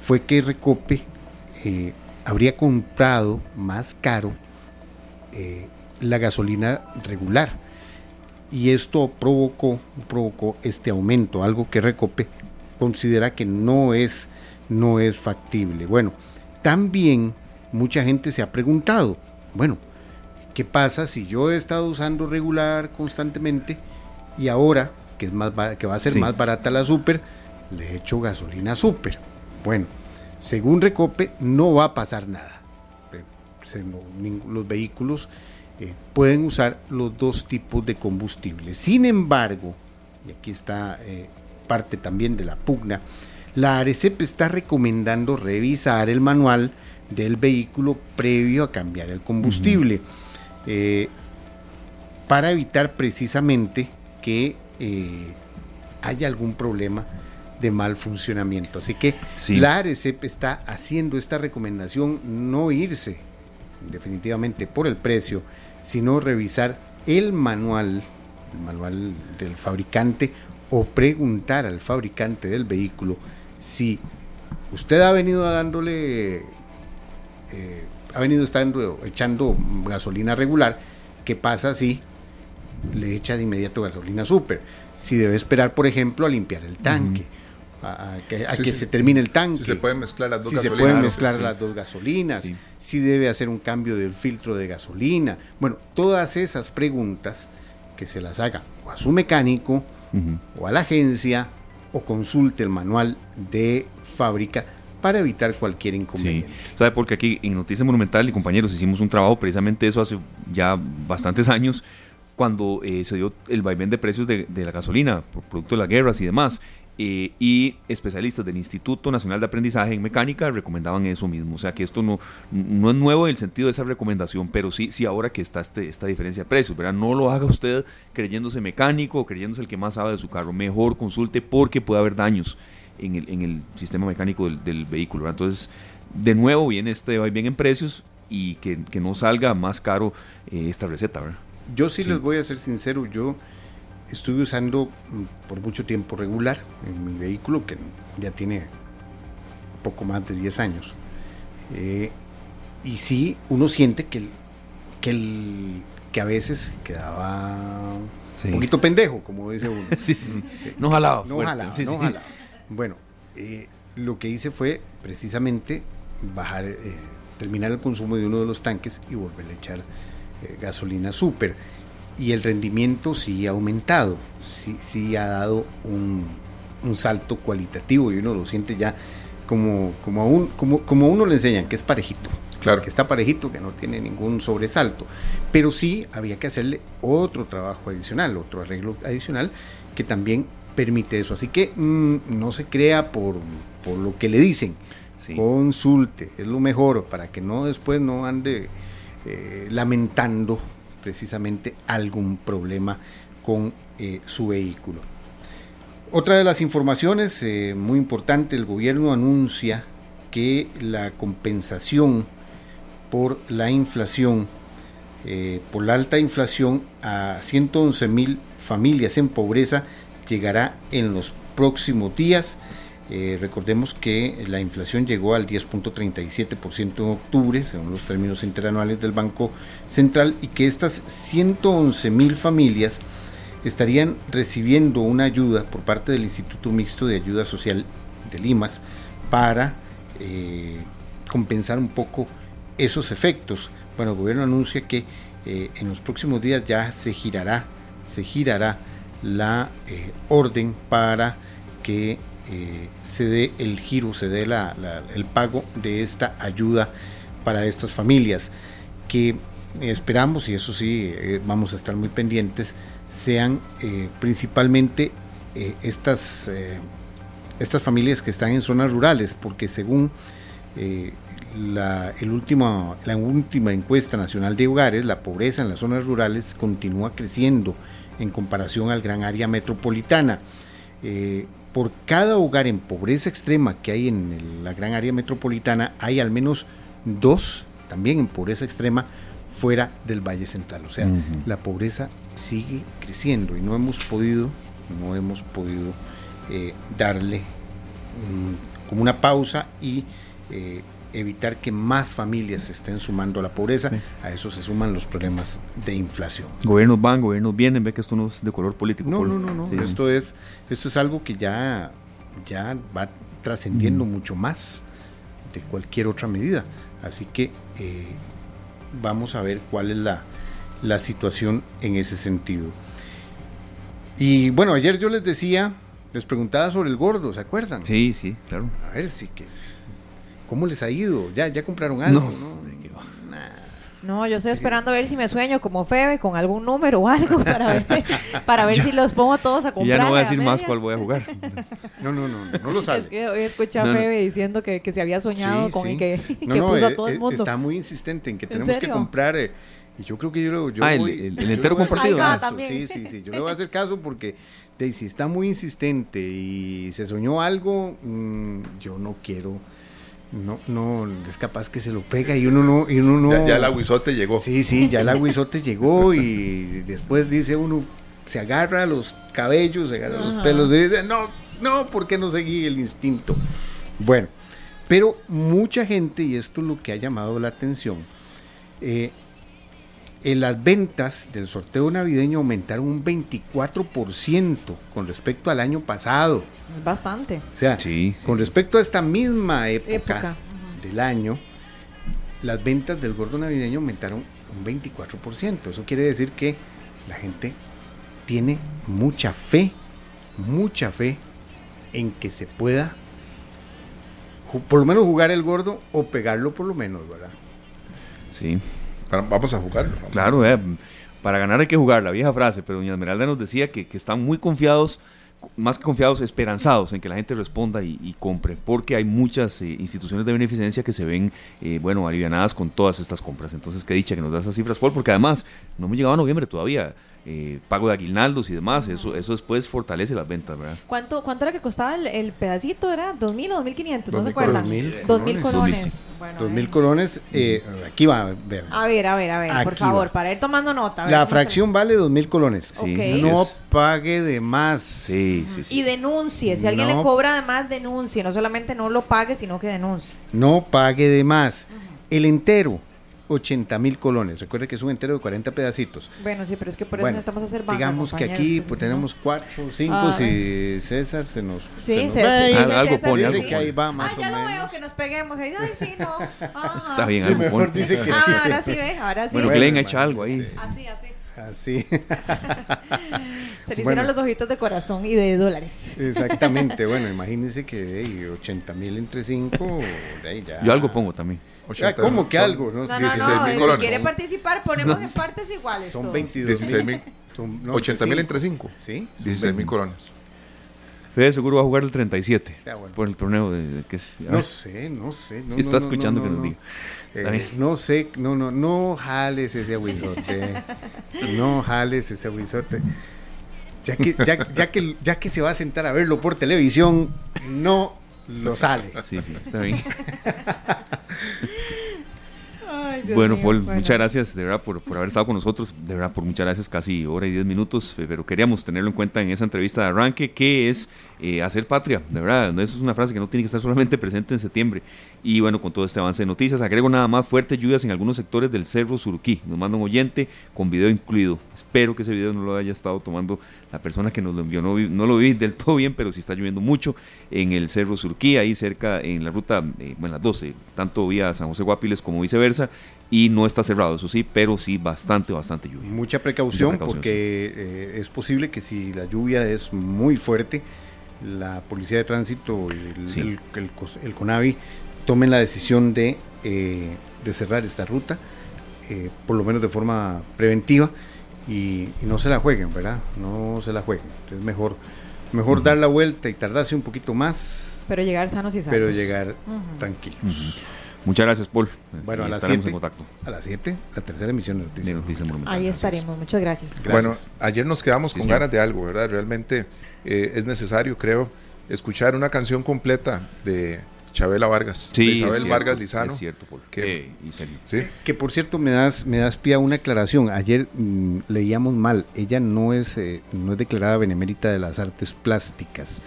fue que Recope habría comprado más caro la gasolina regular. Y esto provocó, provocó este aumento, algo que Recope considera que no es, no es factible. Bueno, también mucha gente se ha preguntado, bueno, ¿qué pasa si yo he estado usando regular constantemente y ahora que, es más, que va a ser Sí. más barata la super, le echo gasolina super? Bueno, según Recope no va a pasar nada. Eh, los vehículos eh, pueden usar los dos tipos de combustible. Sin embargo, y aquí está eh, parte también de la pugna, la ARECEP está recomendando revisar el manual del vehículo previo a cambiar el combustible eh, para evitar precisamente que haya algún problema de mal funcionamiento. Así que la ARECEP está haciendo esta recomendación, no irse definitivamente por el precio, sino revisar el manual, el manual del fabricante o preguntar al fabricante del vehículo si usted ha venido dándole, eh, ha venido estando echando gasolina regular, ¿qué pasa si le echa de inmediato gasolina super? Si debe esperar, por ejemplo, a limpiar el tanque a, que, se termine el tanque. Si se pueden mezclar las dos si gasolinas. se pueden mezclar las dos gasolinas, si debe hacer un cambio del filtro de gasolina. Bueno, todas esas preguntas que se las haga o a su mecánico o a la agencia o consulte el manual de fábrica para evitar cualquier inconveniente. Sí. ¿Sabe? Porque aquí en Noticias Monumental y compañeros hicimos un trabajo precisamente eso hace ya bastantes años cuando eh, se dio el vaivén de precios de, de, la gasolina por producto de las guerras y demás. Eh, y especialistas del Instituto Nacional de Aprendizaje en Mecánica recomendaban eso mismo. O sea que esto no, no es nuevo en el sentido de esa recomendación, pero sí, sí ahora que está este, esta diferencia de precios, ¿verdad? No lo haga usted creyéndose mecánico o creyéndose el que más sabe de su carro. Mejor consulte porque puede haber daños en el, en el sistema mecánico del, vehículo. Entonces, de nuevo viene este va bien en precios y que, que no salga más caro eh, esta receta, ¿verdad? Yo sí, les voy a ser sincero, yo estuve usando mm, por mucho tiempo regular en mi vehículo, que ya tiene poco más de 10 años. Eh, y sí, uno siente que, que, el, que a veces quedaba un poquito pendejo, como dice uno. sí, sí, No jalaba. No jalaba, no jalaba. Bueno, eh, lo que hice fue precisamente bajar, eh, terminar el consumo de uno de los tanques y volverle a echar gasolina súper y el rendimiento sí ha aumentado, sí, sí ha dado un, un, salto cualitativo y uno lo siente ya como, como, a un, como, como uno le enseñan, que es parejito. Claro. Que está parejito, que no tiene ningún sobresalto. Pero sí había que hacerle otro trabajo adicional, otro arreglo adicional que también permite eso. Así que mm, no se crea por, por, lo que le dicen. Consulte, es lo mejor para que no después no ande eh, lamentando precisamente algún problema con eh, su vehículo. Otra de las informaciones eh, muy importante, el gobierno anuncia que la compensación por la inflación, eh, por la alta inflación a 111 mil familias en pobreza llegará en los próximos días. Eh, recordemos que la inflación llegó al 10.37% en octubre, según los términos interanuales del Banco Central, y que estas 111 mil familias estarían recibiendo una ayuda por parte del Instituto Mixto de Ayuda Social de Limas para eh, compensar un poco esos efectos. Bueno, el gobierno anuncia que eh, en los próximos días ya se girará, se girará la orden para que eh, se dé el giro, se dé el pago de esta ayuda para estas familias, que esperamos, y eso sí, eh, vamos a estar muy pendientes, sean eh, principalmente estas, estas familias que están en zonas rurales, porque según la, el último, la última encuesta nacional de hogares, la pobreza en las zonas rurales continúa creciendo en comparación al gran área metropolitana por cada hogar en pobreza extrema que hay en la gran área metropolitana, hay al menos dos también en pobreza extrema fuera del Valle Central. O sea, la pobreza sigue creciendo y no hemos podido, no hemos podido eh, darle mm, como una pausa y eh, evitar que más familias se estén sumando a la pobreza. A eso se suman los problemas de inflación. Gobiernos van, gobiernos vienen, ve que esto no es de color político. No, no, no, no. Esto, es, esto es algo que ya, ya va trascendiendo mucho más de cualquier otra medida. Así que eh, vamos a ver cuál es la, la situación en ese sentido. Y bueno, ayer yo les decía, les preguntaba sobre el gordo, ¿se acuerdan? Sí, sí, claro. A ver si que ¿Cómo les ha ido? ¿Ya, ya compraron algo? No, No, yo estoy esperando a ver si me sueño como Febe con algún número o algo para ver, para ver si los pongo todos a Y comprar. ya no voy a a decir más medias. cuál voy a jugar. No, no, no, no lo Es sabe. que hoy escuché a No, no. Febe diciendo que, que se había soñado Sí, con sí. y que, y No, que no, puso eh, a todo el eh, mundo. Está muy insistente en que ¿En tenemos que serio? comprar. eh, y yo creo que yo, lo- yo Ah, el- voy- el- el yo le entero voy a hacer compartido. Ah, caso, también. Sí, sí, sí. Yo le voy a hacer caso porque de, si está muy insistente y se soñó algo, mm, yo no quiero. No, no, es capaz que se lo pega y uno no. Y uno no Ya, ya el aguizote llegó. Sí, sí, ya el aguizote llegó y después dice uno, se agarra los cabellos, se agarra los pelos y dice, no, no, ¿por qué no seguí el instinto? Bueno, pero mucha gente, y esto es lo que ha llamado la atención, eh, en las ventas del sorteo navideño aumentaron un 24% con respecto al año pasado. Es bastante. O sea, Sí. con respecto a esta misma época, Época. del año, las ventas del gordo navideño aumentaron un 24%. Eso quiere decir que la gente tiene mucha fe, mucha fe en que se pueda por lo menos jugar el gordo o pegarlo por lo menos, ¿verdad? Sí. Vamos a jugarlo. vamos. Claro, eh, para ganar hay que jugar, la vieja frase, pero doña Esmeralda nos decía que, están muy confiados, más que confiados, esperanzados en que la gente responda y, compre, porque hay muchas eh, instituciones de beneficencia que se ven, eh, bueno, alivianadas con todas estas compras. Entonces, qué dicha que nos da esas cifras, Paul, porque además no hemos llegado a noviembre todavía. Eh, pago de aguinaldos y demás, eso, eso después fortalece las ventas, ¿verdad? ¿Cuánto, ¿Cuánto era que costaba el, el pedacito? ¿Era 2.000 o 2.500? ¿No se 2.000 acuerdan? colones. 2.000 colones. Bueno, Dos mil eh. colones, eh, aquí va, ve, A ver, a ver, a ver, por favor, va. para ir tomando nota. a ver, La fracción vale dos mil colones. Sí, No pague de más. Sí, sí, sí. Y denuncie. Si alguien No. le cobra de más, denuncie. No solamente no lo pague, sino que denuncie. No pague de más. El entero, 80 mil colones. Recuerde que es un entero de 40 pedacitos. Bueno, sí, pero es que por eso Bueno, necesitamos hacer banca, digamos que aquí pues, tenemos cuatro, cinco, Ah, si César se nos... Sí, nos se, va a ir. sí, Algo César, pone, sí, algo que ahí va más Ah, o ya lo veo, menos. que nos peguemos. Ay, sí, no. Ah. Está bien, Sí, algo mejor pone. dice que Ah, sí. ahora sí ve, ahora sí. Bueno, Bueno, Glenn hermano, echa algo ahí. Así, así. Así, Se le Bueno. hicieron los ojitos de corazón y de dólares. exactamente. Bueno, imagínense que hey, 80 mil entre 5, ya. Yo algo pongo también. Ya, 80, ¿Cómo que son algo? No, No, no, 16 no. mil Si quiere participar, ponemos en partes iguales. Son todos. 22 16 mil. Son- no, 80 mil entre 5. Sí, son 16 mil 20. colones. Fede seguro va a jugar el 37 Ya, bueno. por el torneo de, de que es- No sé, no sé. No, si está no, escuchando no, que nos no. diga. Eh, no sé, no, no, no jales ese aguizote. no jales ese aguizote. Ya que, ya, ya que, ya que se va a sentar a verlo por televisión, no lo sale. Sí, sí, está bien. Ay, Dios Bueno, mío, Paul, bueno. muchas gracias de verdad por, por haber estado con nosotros. De verdad, por muchas gracias, casi hora y diez minutos. eh, Pero queríamos tenerlo en cuenta en esa entrevista de arranque, que es eh, hacer patria. De verdad, eso es una frase que no tiene que estar solamente presente en septiembre. Y bueno, con todo este avance de noticias, agrego nada más fuertes lluvias en algunos sectores del Cerro Suruquí. Nos manda un oyente con video incluido. Espero que ese video no lo haya estado tomando la persona que nos lo envió. No, vi- no lo vi del todo bien, pero sí está lloviendo mucho en el Cerro Surquí, ahí cerca en la ruta, eh, bueno, las 12, tanto vía San José Guapiles como viceversa, y no está cerrado, eso sí, pero sí bastante, bastante lluvia. Mucha precaución, Mucha precaución, porque eh, es posible que si la lluvia es muy fuerte, la policía de tránsito, el, Sí. el, el el CONAVI, tomen la decisión de, eh, de cerrar esta ruta, eh, por lo menos de forma preventiva, y, y no se la jueguen, ¿verdad? No se la jueguen. Es mejor, mejor dar la vuelta y tardarse un poquito más, Pero llegar sanos y sanos. pero llegar tranquilos. Muchas gracias, Paul. Bueno, a las estaremos 7, en contacto a las 7, la tercera emisión de de Noticias. Monumental. Ahí estaremos. Muchas gracias. Gracias. Bueno, ayer nos quedamos Sí, con señor. ganas de algo, ¿verdad? Realmente eh, es necesario, creo, escuchar una canción completa de Chabela Vargas, de Sí, es Isabel cierto, Vargas Lizano. Es cierto, Paul. que- Eh, y serio. Sí, Que por cierto me das me das pie a una aclaración. Ayer mm, leíamos mal. Ella no es eh, no es declarada benemérita de las artes plásticas.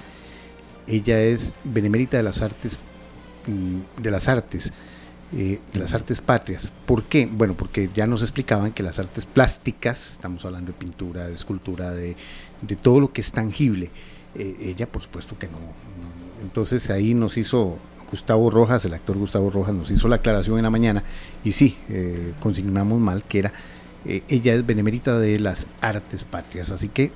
Ella es benemérita de las artes mm, de las artes eh, de las artes patrias. ¿Por qué? Bueno, porque ya nos explicaban que las artes plásticas, estamos hablando de pintura, de escultura, de, de todo lo que es tangible. eh, ella, por supuesto que no. no. Entonces ahí nos hizo Gustavo Rojas, el actor Gustavo Rojas, nos hizo la aclaración en la mañana y sí, eh, consignamos mal que era, eh, ella es benemérita de las artes patrias, así que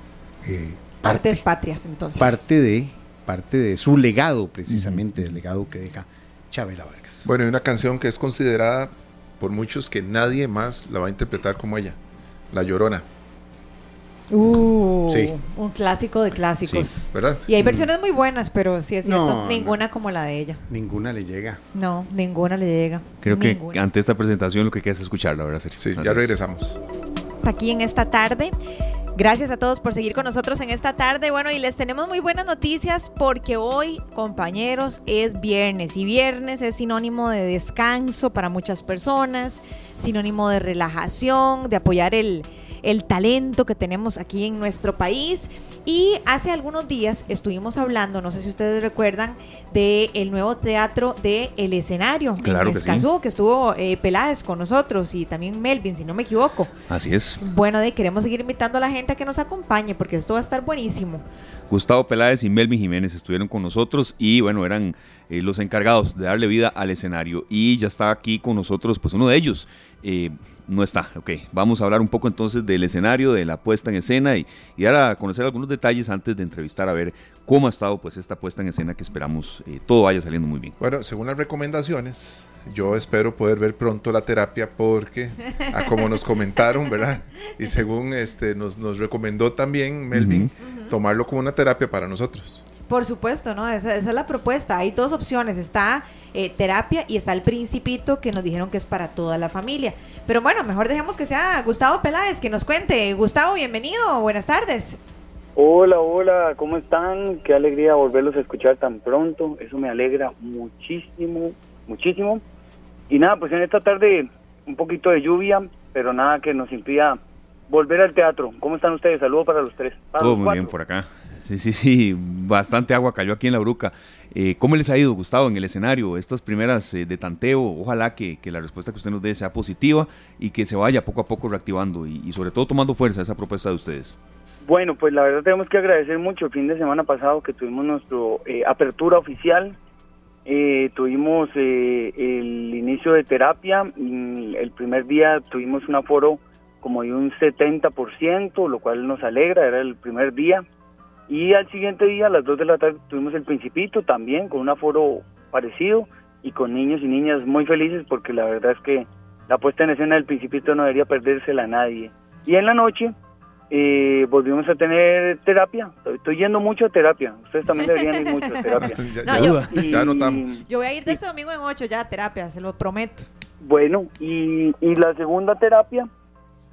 eh, parte, Artes patrias, entonces. parte de parte de su legado precisamente, el legado que deja Chabela Vargas. Bueno, hay una canción que es considerada por muchos que nadie más la va a interpretar como ella, La Llorona. Uh, Sí. un clásico de clásicos. ¿Verdad? Y hay versiones muy buenas, pero sí es cierto, No, ninguna como la de ella. Ninguna le llega. No, ninguna le llega. Creo que ante esta presentación lo que queda es escucharla, ¿verdad, Sergio? Sí, ya es. regresamos. aquí en esta tarde. Gracias a todos por seguir con nosotros en esta tarde. Bueno, y les tenemos muy buenas noticias porque hoy, compañeros, es viernes y viernes es sinónimo de descanso para muchas personas, sinónimo de relajación, de apoyar el, el talento que tenemos aquí en nuestro país. Y hace algunos días estuvimos hablando, no sé si ustedes recuerdan, del nuevo teatro de El Escenario Claro en que sí. Escazú, que estuvo eh, Peláez con nosotros y también Melvin, si no me equivoco. Así es. Bueno, de queremos seguir invitando a la gente a que nos acompañe porque esto va a estar buenísimo. Gustavo Peláez y Melvin Jiménez estuvieron con nosotros y bueno, eran eh, los encargados de darle vida al escenario. Y ya está aquí con nosotros, pues uno de ellos. eh, no está, ok. Vamos a hablar un poco entonces del escenario, de la puesta en escena y, y dar a conocer algunos detalles antes de entrevistar a ver cómo ha estado pues esta puesta en escena que esperamos eh, todo vaya saliendo muy bien. Bueno, según las recomendaciones, yo espero poder ver pronto la terapia porque, a como nos comentaron, ¿verdad? Y según este nos, nos recomendó también Melvin, tomarlo como una terapia para nosotros. Por supuesto, ¿no? Esa, esa es la propuesta. Hay dos opciones. Está eh, terapia y está el principito que nos dijeron que es para toda la familia. Pero bueno, mejor dejemos que sea Gustavo Peláez que nos cuente. Gustavo, bienvenido. Buenas tardes. Hola, hola, ¿cómo están? Qué alegría volverlos a escuchar tan pronto. Eso me alegra muchísimo, muchísimo. Y nada, pues en esta tarde un poquito de lluvia, pero nada que nos impida volver al teatro. ¿Cómo están ustedes? Saludos para los tres. Para Todo los muy cuatro. bien por acá. Sí, sí, sí, bastante agua cayó aquí en la Bruca. Eh, ¿Cómo les ha ido, Gustavo, en el escenario? Estas primeras eh, de tanteo, ojalá que, que la respuesta que usted nos dé sea positiva y que se vaya poco a poco reactivando y, sobre todo tomando fuerza esa propuesta de ustedes. Bueno, pues la verdad tenemos que agradecer mucho el fin de semana pasado que tuvimos nuestro eh, apertura oficial. Eh, tuvimos eh, el inicio de terapia. mm, El primer día tuvimos un aforo como de un 70%, lo cual nos alegra, era el primer día. Y al siguiente día, a las 2 de la tarde, tuvimos el Principito también, con un aforo parecido y con niños y niñas muy felices, porque la verdad es que la puesta en escena del Principito no debería perdérsela a nadie. Y en la noche eh, volvimos a tener terapia. Estoy, estoy yendo mucho a terapia. Ustedes también deberían ir mucho a terapia. ya, No, ya- yo- Y- ya notamos. Yo voy a ir de este domingo en 8 ya a terapia, se lo prometo. Bueno, y, y la segunda terapia,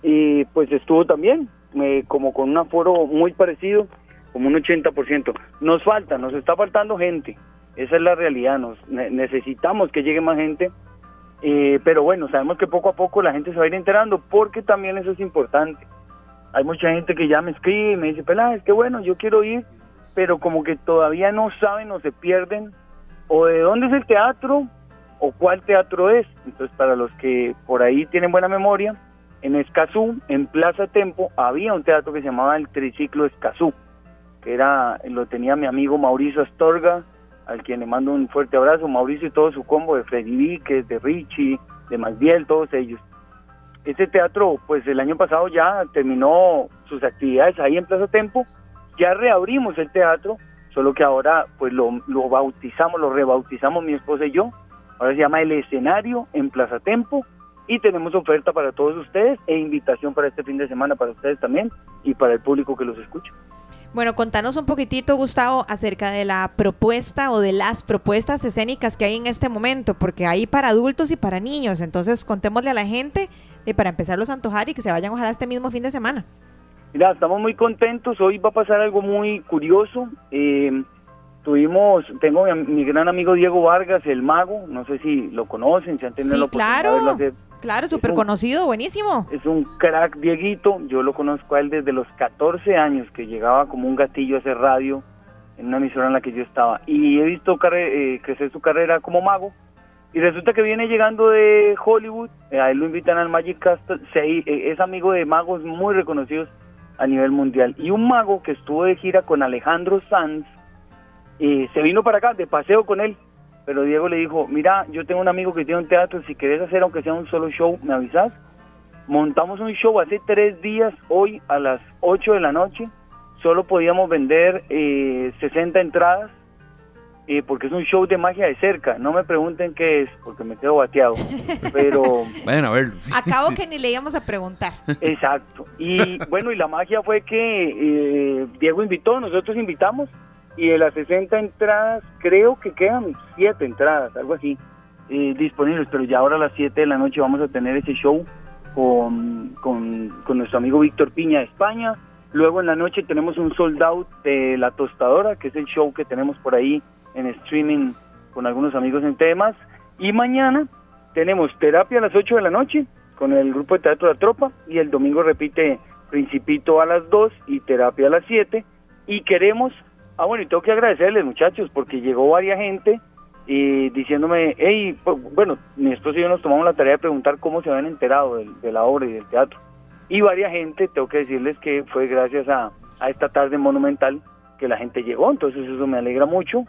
eh, pues estuvo también, eh, como con un aforo muy parecido, como un 80%. Nos falta, nos está faltando gente, esa es la realidad, nos ne- necesitamos que llegue más gente, eh, pero bueno, sabemos que poco a poco la gente se va a ir enterando, porque también eso es importante. Hay mucha gente que ya me escribe y me dice, Peláez, qué bueno, yo quiero ir, pero como que todavía no saben o se pierden, o de dónde es el teatro, o cuál teatro es. Entonces, para los que por ahí tienen buena memoria, en Escazú, en Plaza Tempo, había un teatro que se llamaba el Triciclo Escazú, que era lo tenía mi amigo Mauricio Astorga, al quien le mando un fuerte abrazo, Mauricio y todo su combo de Freddy Víquez, de Richie, de Masbiel, todos ellos. Este teatro, pues el año pasado ya terminó sus actividades ahí en Plaza Tempo, ya reabrimos el teatro, solo que ahora pues lo, lo bautizamos, lo rebautizamos mi esposa y yo, ahora se llama El Escenario en Plaza Tempo y tenemos oferta para todos ustedes e invitación para este fin de semana para ustedes también y para el público que los escucha. Bueno, contanos un poquitito, Gustavo, acerca de la propuesta o de las propuestas escénicas que hay en este momento, porque hay para adultos y para niños. Entonces, contémosle a la gente eh, para empezarlos a antojar y que se vayan ojalá este mismo fin de semana. Mira, estamos muy contentos. Hoy va a pasar algo muy curioso. Eh, tuvimos, tengo mi, mi gran amigo Diego Vargas, el mago. No sé si lo conocen, si han tenido Sí, la oportunidad claro. de verlo hacer. Claro, súper conocido, buenísimo. Es un crack Dieguito. Yo lo conozco a él desde los 14 años, que llegaba como un gatillo a hacer radio en una emisora en la que yo estaba. Y he visto carre- eh, crecer su carrera como mago. Y resulta que viene llegando de Hollywood. eh, a él lo invitan al Magic Castle. Se- eh, es amigo de magos muy reconocidos a nivel mundial. Y un mago que estuvo de gira con Alejandro Sanz eh, se vino para acá de paseo con él. Pero Diego le dijo, mira, yo tengo un amigo que tiene un teatro, si querés hacer aunque sea un solo show, me avisas. Montamos un show hace tres días, hoy a las 8 de la noche, solo podíamos vender eh, 60 entradas. eh, porque es un show de magia de cerca. No me pregunten qué es, porque me quedo bateado. Pero Vayan a verlo. sí, Acabo sí, que sí. ni le íbamos a preguntar. Exacto. Y bueno, y la magia fue que eh, Diego invitó, nosotros invitamos, y de las 60 entradas, creo que quedan 7 entradas, algo así, eh, disponibles, pero ya ahora a las 7 de la noche vamos a tener ese show con, con, con nuestro amigo Víctor Piña de España. Luego en la noche tenemos un sold out de La Tostadora, que es el show que tenemos por ahí en streaming con algunos amigos en temas. Y mañana tenemos terapia a las 8 de la noche con el grupo de teatro La Tropa y el domingo repite Principito a las 2 y terapia a las 7 y queremos, ah bueno, y tengo que agradecerles muchachos porque llegó varias gente eh, diciéndome, hey, pues, bueno, mi esposo y yo nos tomamos la tarea de preguntar cómo se habían enterado del- de, la obra y del teatro. Y varias gente, tengo que decirles que fue gracias a, a esta tarde monumental que la gente llegó, entonces eso me alegra mucho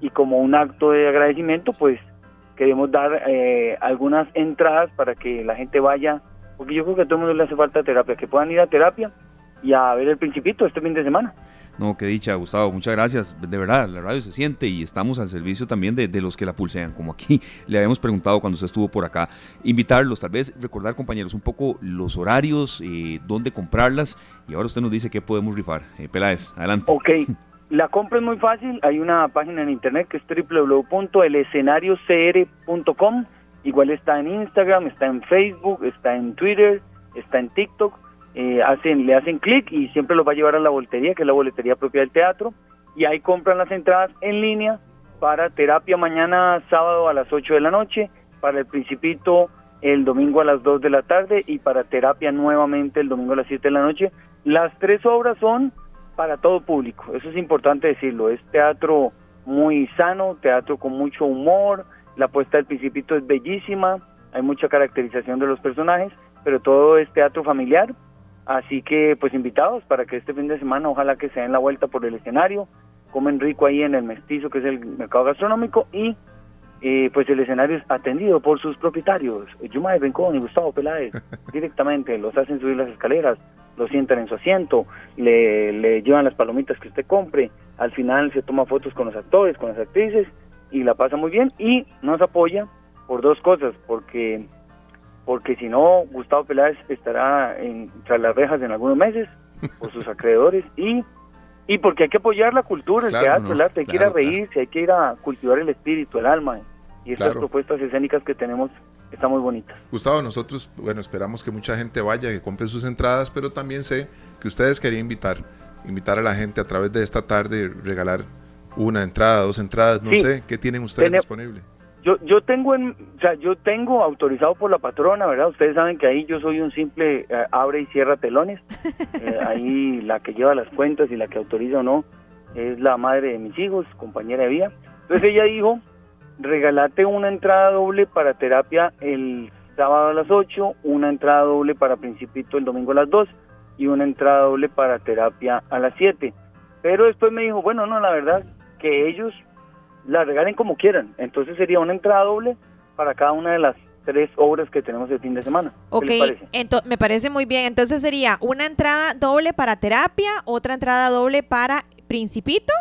y como un acto de agradecimiento, pues queremos dar eh, algunas entradas para que la gente vaya, porque yo creo que a todo el mundo le hace falta terapia, que puedan ir a terapia y a ver el principito este fin de semana. No, qué dicha, Gustavo. Muchas gracias. De verdad, la radio se siente y estamos al servicio también de, de los que la pulsean, como aquí le habíamos preguntado cuando usted estuvo por acá. Invitarlos, tal vez recordar, compañeros, un poco los horarios, eh, dónde comprarlas. Y ahora usted nos dice qué podemos rifar. Eh, Peláez, adelante. Ok, la compra es muy fácil, hay una página en internet que es www.elescenariocr.com, igual está en Instagram, está en Facebook, está en Twitter, está en TikTok, eh, hacen, le hacen clic y siempre los va a llevar a la boletería, que es la boletería propia del teatro, y ahí compran las entradas en línea para terapia mañana sábado a las 8 de la noche, para el principito el domingo a las 2 de la tarde y para terapia nuevamente el domingo a las 7 de la noche. Las tres obras son para todo público, eso es importante decirlo, es teatro muy sano, teatro con mucho humor, la puesta del principito es bellísima, hay mucha caracterización de los personajes, pero todo es teatro familiar, así que pues invitados para que este fin de semana ojalá que se den la vuelta por el escenario, comen rico ahí en el mestizo que es el mercado gastronómico y eh, pues el escenario es atendido por sus propietarios, Yumay Bencón y Gustavo Peláez, directamente, los hacen subir las escaleras, lo sientan en su asiento, le, le llevan las palomitas que usted compre, al final se toma fotos con los actores, con las actrices y la pasa muy bien y nos apoya por dos cosas, porque porque si no Gustavo Peláez estará en, tras las rejas en algunos meses por sus acreedores y y porque hay que apoyar la cultura, el Claro, teatro, no, el arte, hay que ir a claro, claro. reírse, hay que ir a cultivar el espíritu, el alma y estas propuestas escénicas que tenemos están muy bonitas. Gustavo, nosotros, bueno, esperamos que mucha gente vaya, que compre sus entradas, pero también sé que ustedes querían invitar, invitar a la gente a través de esta tarde, regalar una entrada, dos entradas, no Sí. sé, ¿qué tienen ustedes disponible? Yo, yo tengo, en, o sea, yo tengo autorizado por la patrona, ¿verdad? Ustedes saben que ahí yo soy un simple eh, abre y cierra telones. Eh, ahí la que lleva las cuentas y la que autoriza o no es la madre de mis hijos, compañera de vida. Entonces ella dijo, regalate una entrada doble para terapia el sábado a las 8, una entrada doble para Principito el domingo a las 2 y una entrada doble para terapia a las 7. Pero después me dijo, bueno, no, la verdad que ellos la regalen como quieran. Entonces sería una entrada doble para cada una de las tres obras que tenemos el fin de semana. ¿Qué Ok, parece? me parece muy bien. Entonces sería una entrada doble para terapia, otra entrada doble para Principito.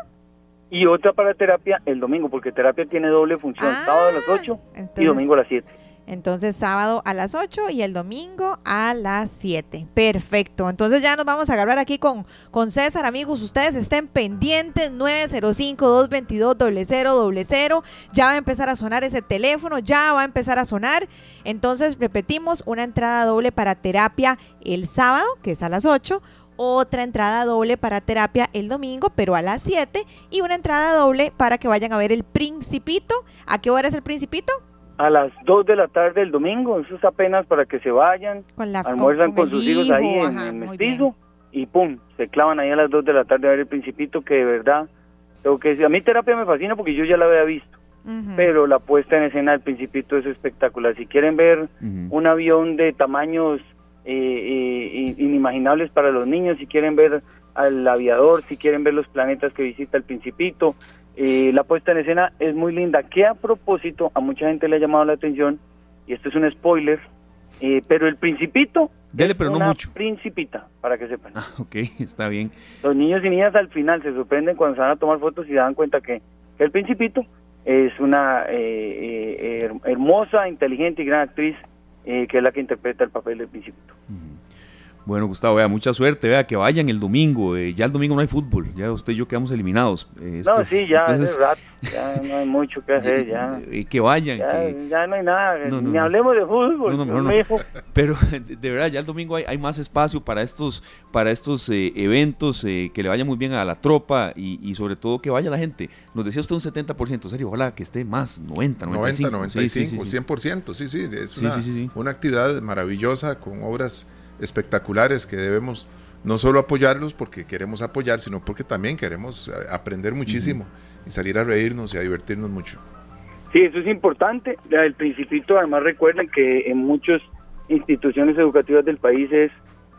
Y otra para terapia el domingo, porque terapia tiene doble función, Ah, sábado a las 8 y domingo a las 7. Entonces sábado a las 8 y el domingo a las 7. Perfecto. Entonces ya nos vamos a agarrar aquí con, con César, amigos. Ustedes estén pendientes. 905-222-0000. Ya va a empezar a sonar ese teléfono. Ya va a empezar a sonar. Entonces repetimos una entrada doble para terapia el sábado, que es a las 8. Otra entrada doble para terapia el domingo, pero a las 7. Y una entrada doble para que vayan a ver el Principito. ¿A qué hora es el Principito? A las 2 de la tarde el domingo, eso es apenas para que se vayan, Con la almuerzan con, el sus hijos ahí en, ajá, en muy Mestizo y pum, se clavan ahí a las 2 de la tarde a ver el Principito, que de verdad, tengo que decir, a mí terapia me fascina porque yo ya la había visto, pero la puesta en escena del Principito es espectacular. Si quieren ver un avión de tamaños eh, eh, inimaginables para los niños, si quieren ver al aviador, si quieren ver los planetas que visita el Principito. Eh, la puesta en escena es muy linda, que a propósito a mucha gente le ha llamado la atención, y esto es un spoiler, eh, pero el Principito Dele, pero no una mucho. principita, para que sepan. Ah, ok, está bien. Los niños y niñas al final se sorprenden cuando se van a tomar fotos y se dan cuenta que, que El Principito es una eh, eh, her- hermosa, inteligente y gran actriz eh, que es la que interpreta el papel del Principito. Bueno, Gustavo, vea, mucha suerte, vea, que vayan el domingo. eh, ya el domingo no hay fútbol, ya usted y yo quedamos eliminados. eh, No, esto- sí, ya entonces, rato, ya no hay mucho que hacer, ya. eh, que vayan, Ya, que- ya no hay nada, No, no, ni no. hablemos de fútbol. No, no, mejor no. Pero de, verdad, ya el domingo hay, hay más espacio para estos, para estos eh, eventos, eh, que le vaya muy bien a la tropa y, y sobre todo que vaya la gente. Nos decía usted un 70%, serio, ojalá que esté más, 90, 95. 90, Sí, sí, 95, sí, sí. 100%, sí, sí, es una, sí, sí, sí. una actividad maravillosa con obras espectaculares que debemos no solo apoyarlos porque queremos apoyar, sino porque también queremos eh, aprender muchísimo y salir a reírnos y a divertirnos mucho. Sí, eso es importante. El Principito, además, recuerden que en muchas instituciones educativas del país es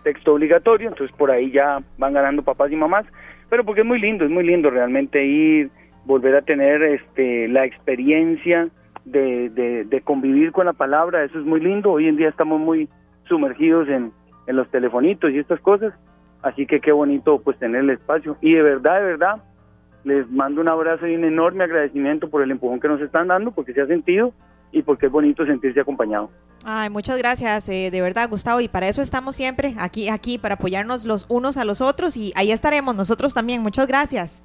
texto obligatorio, entonces por ahí ya van ganando papás y mamás, pero porque es muy lindo, es muy lindo realmente ir, volver a tener este la experiencia de, de, de convivir con la palabra, eso es muy lindo. Hoy en día estamos muy sumergidos en, en los telefonitos y estas cosas, así que qué bonito pues tener el espacio. Y de verdad, de verdad, les mando un abrazo y un enorme agradecimiento por el empujón que nos están dando, porque se ha sentido y porque es bonito sentirse acompañado. Ay, muchas gracias, eh, de verdad, Gustavo. Y para eso estamos siempre aquí, aquí, para apoyarnos los unos a los otros. Y ahí estaremos nosotros también. Muchas gracias.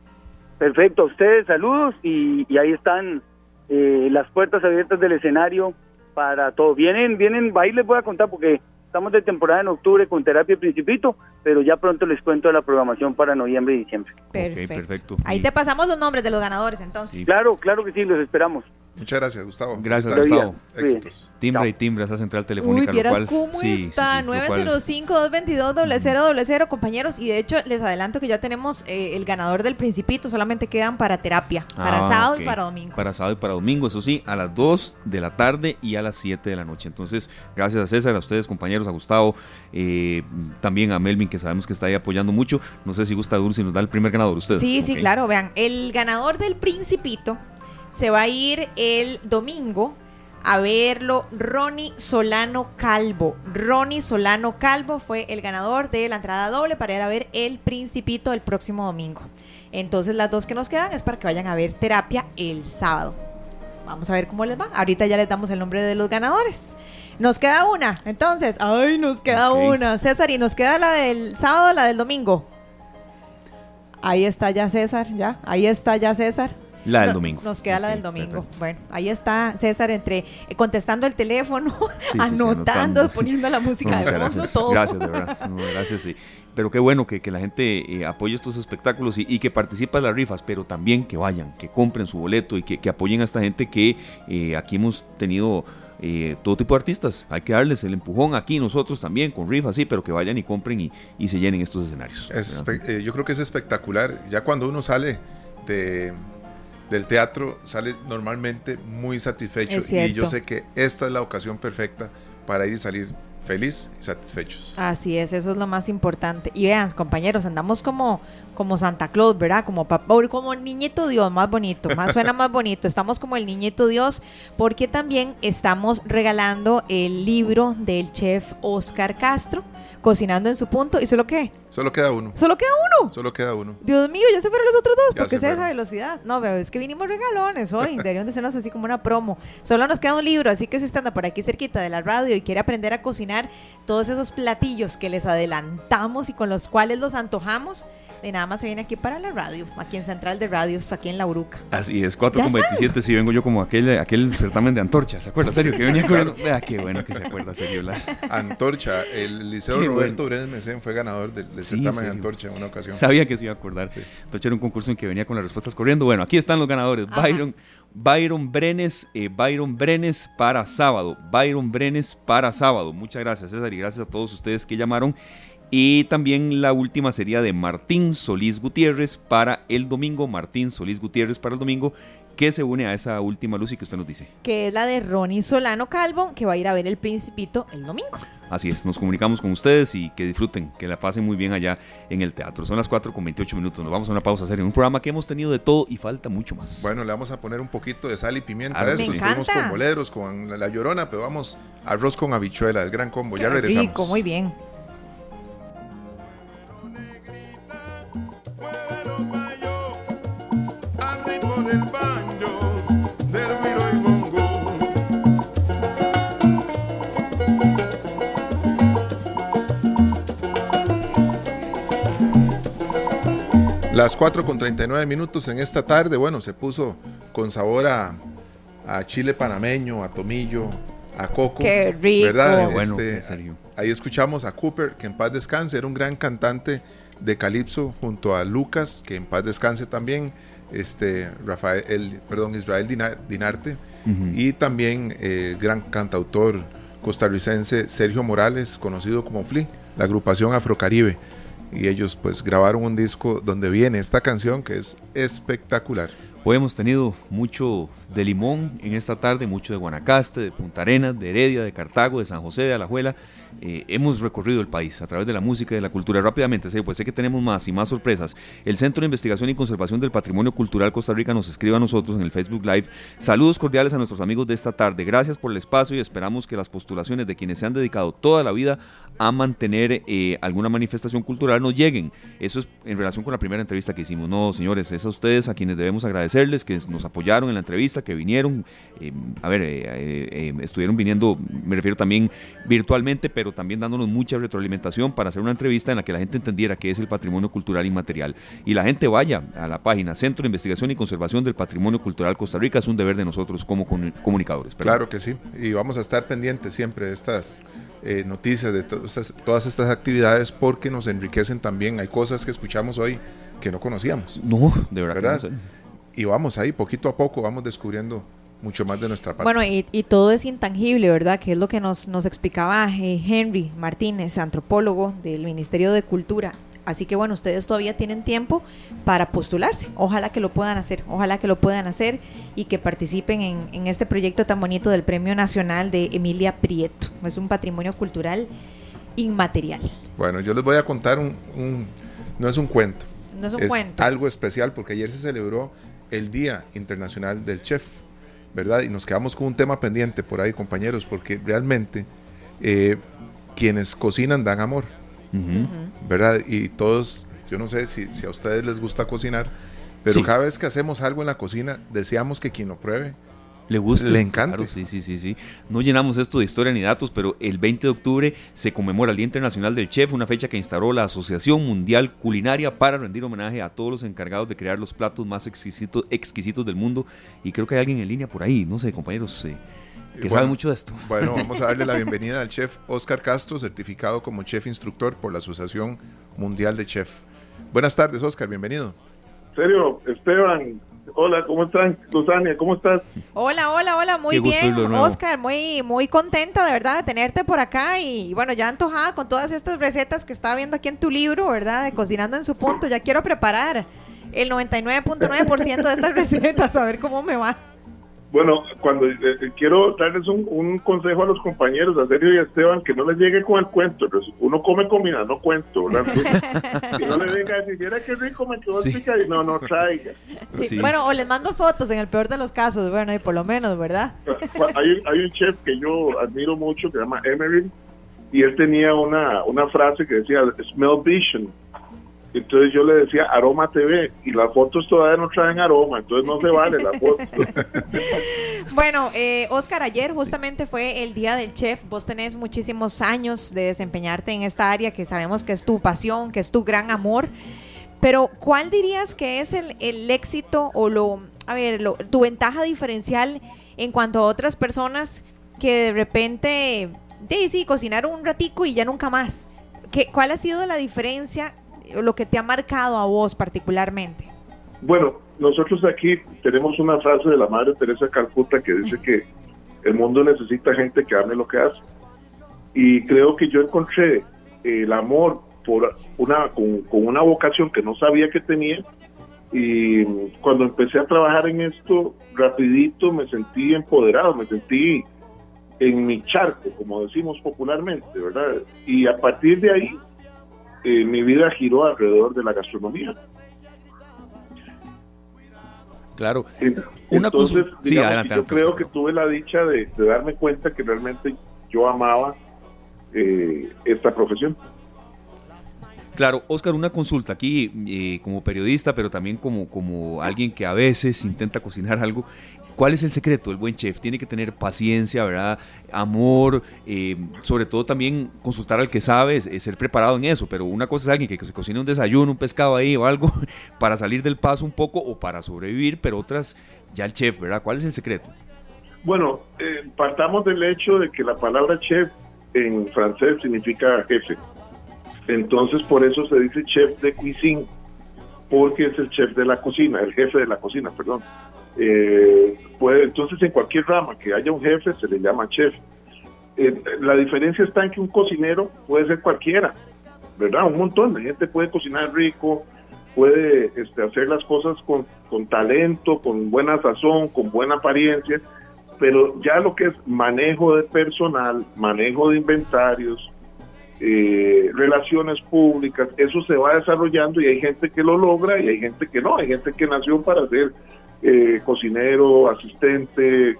Perfecto, a ustedes saludos y, y ahí están eh, las puertas abiertas del escenario para todo. Vienen, vienen, ahí les voy a contar porque estamos de temporada en octubre con Terapia y Principito, pero ya pronto les cuento la programación para noviembre y diciembre. Perfecto. perfecto. Ahí te pasamos los nombres de los ganadores, entonces. Sí. Claro, claro que sí, los esperamos. Muchas gracias, Gustavo. Gracias. Gustavo. Éxitos. Timbra Chao. y timbra esa central telefónica. Uy, lo vieras cual- cómo sí, sí, está. sí, cual- 905-222-0000, compañeros. Y de hecho, les adelanto que ya tenemos eh, el ganador del Principito. Solamente quedan para terapia. Para Ah, sábado ok. y para domingo. Para sábado y para domingo, eso sí, a las 2 de la tarde y a las 7 de la noche. Entonces, gracias a César, a ustedes, compañeros, a Gustavo, eh, también a Melvin, que sabemos que está ahí apoyando mucho. No sé si gusta Dulce nos da el primer ganador usted. Sí, sí, claro. Vean, el ganador del Principito se va a ir el domingo a verlo Ronnie Solano Calvo. Ronnie Solano Calvo fue el ganador de la entrada doble para ir a ver el Principito el próximo domingo. Entonces las dos que nos quedan es para que vayan a ver terapia el sábado. Vamos a ver cómo les va. Ahorita ya les damos el nombre de los ganadores. Nos queda una, entonces. Ay, nos queda una. César, y nos queda la del sábado o la del domingo. Ahí está ya César, ya. Ahí está ya César. La del No, domingo. Nos queda la del domingo. perfecto. Bueno, ahí está César entre eh, contestando el teléfono, sí, sí, anotando, anotando. poniendo la música No, de fondo, gracias. todo. Gracias, de verdad. No, gracias, sí. Pero qué bueno que, que la gente eh, apoye estos espectáculos y, y que participe en las rifas, pero también que vayan, que compren su boleto y que, que apoyen a esta gente que eh, aquí hemos tenido eh, todo tipo de artistas. Hay que darles el empujón aquí nosotros también con rifas, sí, pero que vayan y compren y, y se llenen estos escenarios. Eh, yo creo que es espectacular. Ya cuando uno sale de, del teatro, sale normalmente muy satisfecho. Y yo sé que esta es la ocasión perfecta para ir y salir feliz y satisfechos. Así es, eso es lo más importante. Y vean, compañeros, andamos como, como Santa Claus, ¿verdad? Como papá, como niñito Dios, más bonito, más suena más bonito. Estamos como el niñito Dios, porque también estamos regalando el libro del chef Oscar Castro, Cocinando en su punto. ¿Y solo qué? Solo queda uno. ¿Solo queda uno? Solo queda uno. Dios mío, ya se fueron los otros dos. Ya ¿Por qué se sea esa velocidad? No, pero es que vinimos regalones hoy. Deberían de sernos así como una promo. Solo nos queda un libro, así que si usted anda por aquí cerquita de la radio y quiere aprender a cocinar todos esos platillos que les adelantamos y con los cuales los antojamos, de nada más se viene aquí para la radio, aquí en Central de Radios, aquí en La Uruca. Así es, 4 ¿Ya con 27, si vengo yo como aquel, aquel certamen de antorcha, ¿se acuerda? Serio, que venía con... Claro. Vea, qué bueno que se acuerda, serio. la- Antorcha, el Liceo Qué Roberto bueno. Brenes Mesén fue ganador del, del Sí, certamen de. Antorcha en una ocasión. Sabía que se iba a acordar. Antorcha era un concurso en que venía con las respuestas corriendo. Bueno, aquí están los ganadores. Ajá. Byron, Byron Brenes, eh, Byron Brenes para sábado. Byron Brenes para sábado. Muchas gracias, César, y gracias a todos ustedes que llamaron. Y también la última sería de Martín Solís Gutiérrez para el domingo. Martín Solís Gutiérrez para el domingo, que se une a esa última luz y que usted nos dice. Que es la de Ronnie Solano Calvo, que va a ir a ver el Principito el domingo. Así es, nos comunicamos con ustedes y que disfruten, que la pasen muy bien allá en el teatro. Son las 4 con 28 minutos. Nos vamos a una pausa a hacer en un programa que hemos tenido de todo y falta mucho más. Bueno, le vamos a poner un poquito de sal y pimienta a me esto. Estuvimos encanta. con boleros, con la, la llorona, pero vamos arroz con habichuela, el gran combo. Ya regresamos. Rico, muy bien. Las 4 con 39 minutos en esta tarde, bueno, se puso con sabor a, a chile panameño, a tomillo, a coco. Qué rico. ¿Verdad? Qué bueno, Este, ahí escuchamos a Cooper, que en paz descanse, era un gran cantante de calipso, junto a Lucas, que en paz descanse también, este, Rafael, el, perdón, Israel Dina- Dinarte, y también eh, el gran cantautor costarricense Sergio Morales, conocido como FLI, la agrupación Afrocaribe. Y ellos pues grabaron un disco donde viene esta canción que es espectacular. Hoy hemos tenido mucho de Limón en esta tarde, mucho de Guanacaste, de Punta Arenas, de Heredia, de Cartago, de San José, de Alajuela. Eh, hemos recorrido el país a través de la música y de la cultura. Rápidamente, Sergio, pues sé que tenemos más y más sorpresas. El Centro de Investigación y Conservación del Patrimonio Cultural Costa Rica nos escribe a nosotros en el Facebook Live. Saludos cordiales a nuestros amigos de esta tarde. Gracias por el espacio y esperamos que las postulaciones de quienes se han dedicado toda la vida a mantener eh, alguna manifestación cultural nos lleguen. Eso es en relación con la primera entrevista que hicimos. No, señores, es a ustedes a quienes debemos agradecerles que nos apoyaron en la entrevista, que vinieron. eh, a ver, eh, estuvieron viniendo, me refiero también virtualmente, pero también dándonos mucha retroalimentación para hacer una entrevista en la que la gente entendiera qué es el patrimonio cultural inmaterial. Y la gente vaya a la página Centro de Investigación y Conservación del Patrimonio Cultural Costa Rica. Es un deber de nosotros como comu- comunicadores. Perdón. Claro que sí, y vamos a estar pendientes siempre de estas eh, noticias, de to- todas estas actividades, porque nos enriquecen también. Hay cosas que escuchamos hoy que no conocíamos. No, de verdad. que ¿Verdad? no sé. Y vamos ahí, poquito a poco, vamos descubriendo mucho más de nuestra parte. Bueno, y, y todo es intangible, ¿verdad? Que es lo que nos, nos explicaba eh, Henry Martínez, antropólogo del Ministerio de Cultura. Así que bueno, ustedes todavía tienen tiempo para postularse. Ojalá que lo puedan hacer, ojalá que lo puedan hacer y que participen en, en este proyecto tan bonito del Premio Nacional de Emilia Prieto. Es un patrimonio cultural inmaterial. Bueno, yo les voy a contar un, un- no es un cuento, No es un es cuento. algo especial porque ayer se celebró el Día Internacional del Chef, ¿verdad? Y nos quedamos con un tema pendiente por ahí, compañeros, porque realmente eh, quienes cocinan dan amor. ¿verdad? Y todos, yo no sé si, si a ustedes les gusta cocinar, pero Sí. cada vez que hacemos algo en la cocina, deseamos que quien lo pruebe Le gusta. Le encanta. Claro, sí, sí, sí, sí. No llenamos esto de historia ni datos, pero el 20 de octubre se conmemora el Día Internacional del Chef, una fecha que instauró la Asociación Mundial Culinaria para rendir homenaje a todos los encargados de crear los platos más exquisitos, exquisitos del mundo. Y creo que hay alguien en línea por ahí, no sé, compañeros, eh, que Bueno, sabe mucho de esto. Bueno, vamos a darle la bienvenida al chef Oscar Castro, certificado como chef instructor por la Asociación Mundial de Chef. Buenas tardes, Oscar, bienvenido. Serio, Esteban, hola, ¿cómo están? Susania, ¿cómo estás? Hola, hola, hola, muy Qué bien. Oscar, muy, muy contenta de verdad de tenerte por acá y bueno, ya antojada con todas estas recetas que estaba viendo aquí en tu libro, ¿verdad? De Cocinando en su punto, ya quiero preparar el 99.9% de estas recetas, a ver cómo me va. Bueno, cuando eh, eh, quiero darles un, un consejo a los compañeros, a Sergio y a Esteban, que no les llegue con el cuento. pues, Uno come comida, no cuento, ¿verdad? que no le venga a decir, qué rico me quedó Sí. el picadillo". No, no traiga. Sí, Sí. Bueno, o les mando fotos en el peor de los casos, bueno, y por lo menos, ¿verdad? Hay, un- hay un chef que yo admiro mucho que se llama Emery y él tenía una, una frase que decía smell vision. Entonces yo le decía aroma TV y las fotos todavía no traen aroma, entonces no se vale la foto. Bueno, eh, Oscar, ayer justamente fue el Día del Chef. Vos tenés muchísimos años de desempeñarte en esta área que sabemos que es tu pasión, que es tu gran amor. Pero, ¿cuál dirías que es el, el éxito o lo, a ver, lo- tu ventaja diferencial en cuanto a otras personas que de repente, sí, sí, cocinar un ratico y ya nunca más? ¿Qué, ¿Cuál ha sido la diferencia, lo que te ha marcado a vos particularmente? Bueno, nosotros aquí tenemos una frase de la Madre Teresa Calcuta que dice que el mundo necesita gente que ame lo que hace. Y creo que yo encontré el amor por una con, con una vocación que no sabía que tenía y cuando empecé a trabajar en esto rapidito me sentí empoderado, me sentí en mi charco, como decimos popularmente, ¿verdad? Y a partir de ahí eh, mi vida giró alrededor de la gastronomía. Claro. Una cosa- Entonces, sí, digamos adelante, que yo creo que tuve la dicha de, de darme cuenta que realmente yo amaba eh, esta profesión. Claro, Oscar, una consulta aquí eh, como periodista, pero también como, como alguien que a veces intenta cocinar algo. ¿Cuál es el secreto del buen chef? Tiene que tener paciencia, ¿verdad? Amor, eh, sobre todo también consultar al que sabe, es ser preparado en eso. Pero una cosa es alguien que se cocina un desayuno, un pescado ahí o algo para salir del paso un poco o para sobrevivir, pero otras ya el chef, ¿verdad? ¿Cuál es el secreto? Bueno, eh, partamos del hecho de que la palabra chef en francés significa jefe. Entonces, por eso se dice chef de cuisine, porque es el chef de la cocina, el jefe de la cocina, perdón. Eh, puede, entonces, en cualquier rama que haya un jefe, se le llama chef. Eh, la diferencia está en que un cocinero puede ser cualquiera, ¿verdad? Un montón de gente puede cocinar rico, puede este, hacer las cosas con, talento, con buena sazón, con buena apariencia, pero ya lo que es manejo de personal, manejo de inventarios, eh, relaciones públicas, eso se va desarrollando y hay gente que lo logra y hay gente que no, hay gente que nació para ser eh, cocinero, asistente,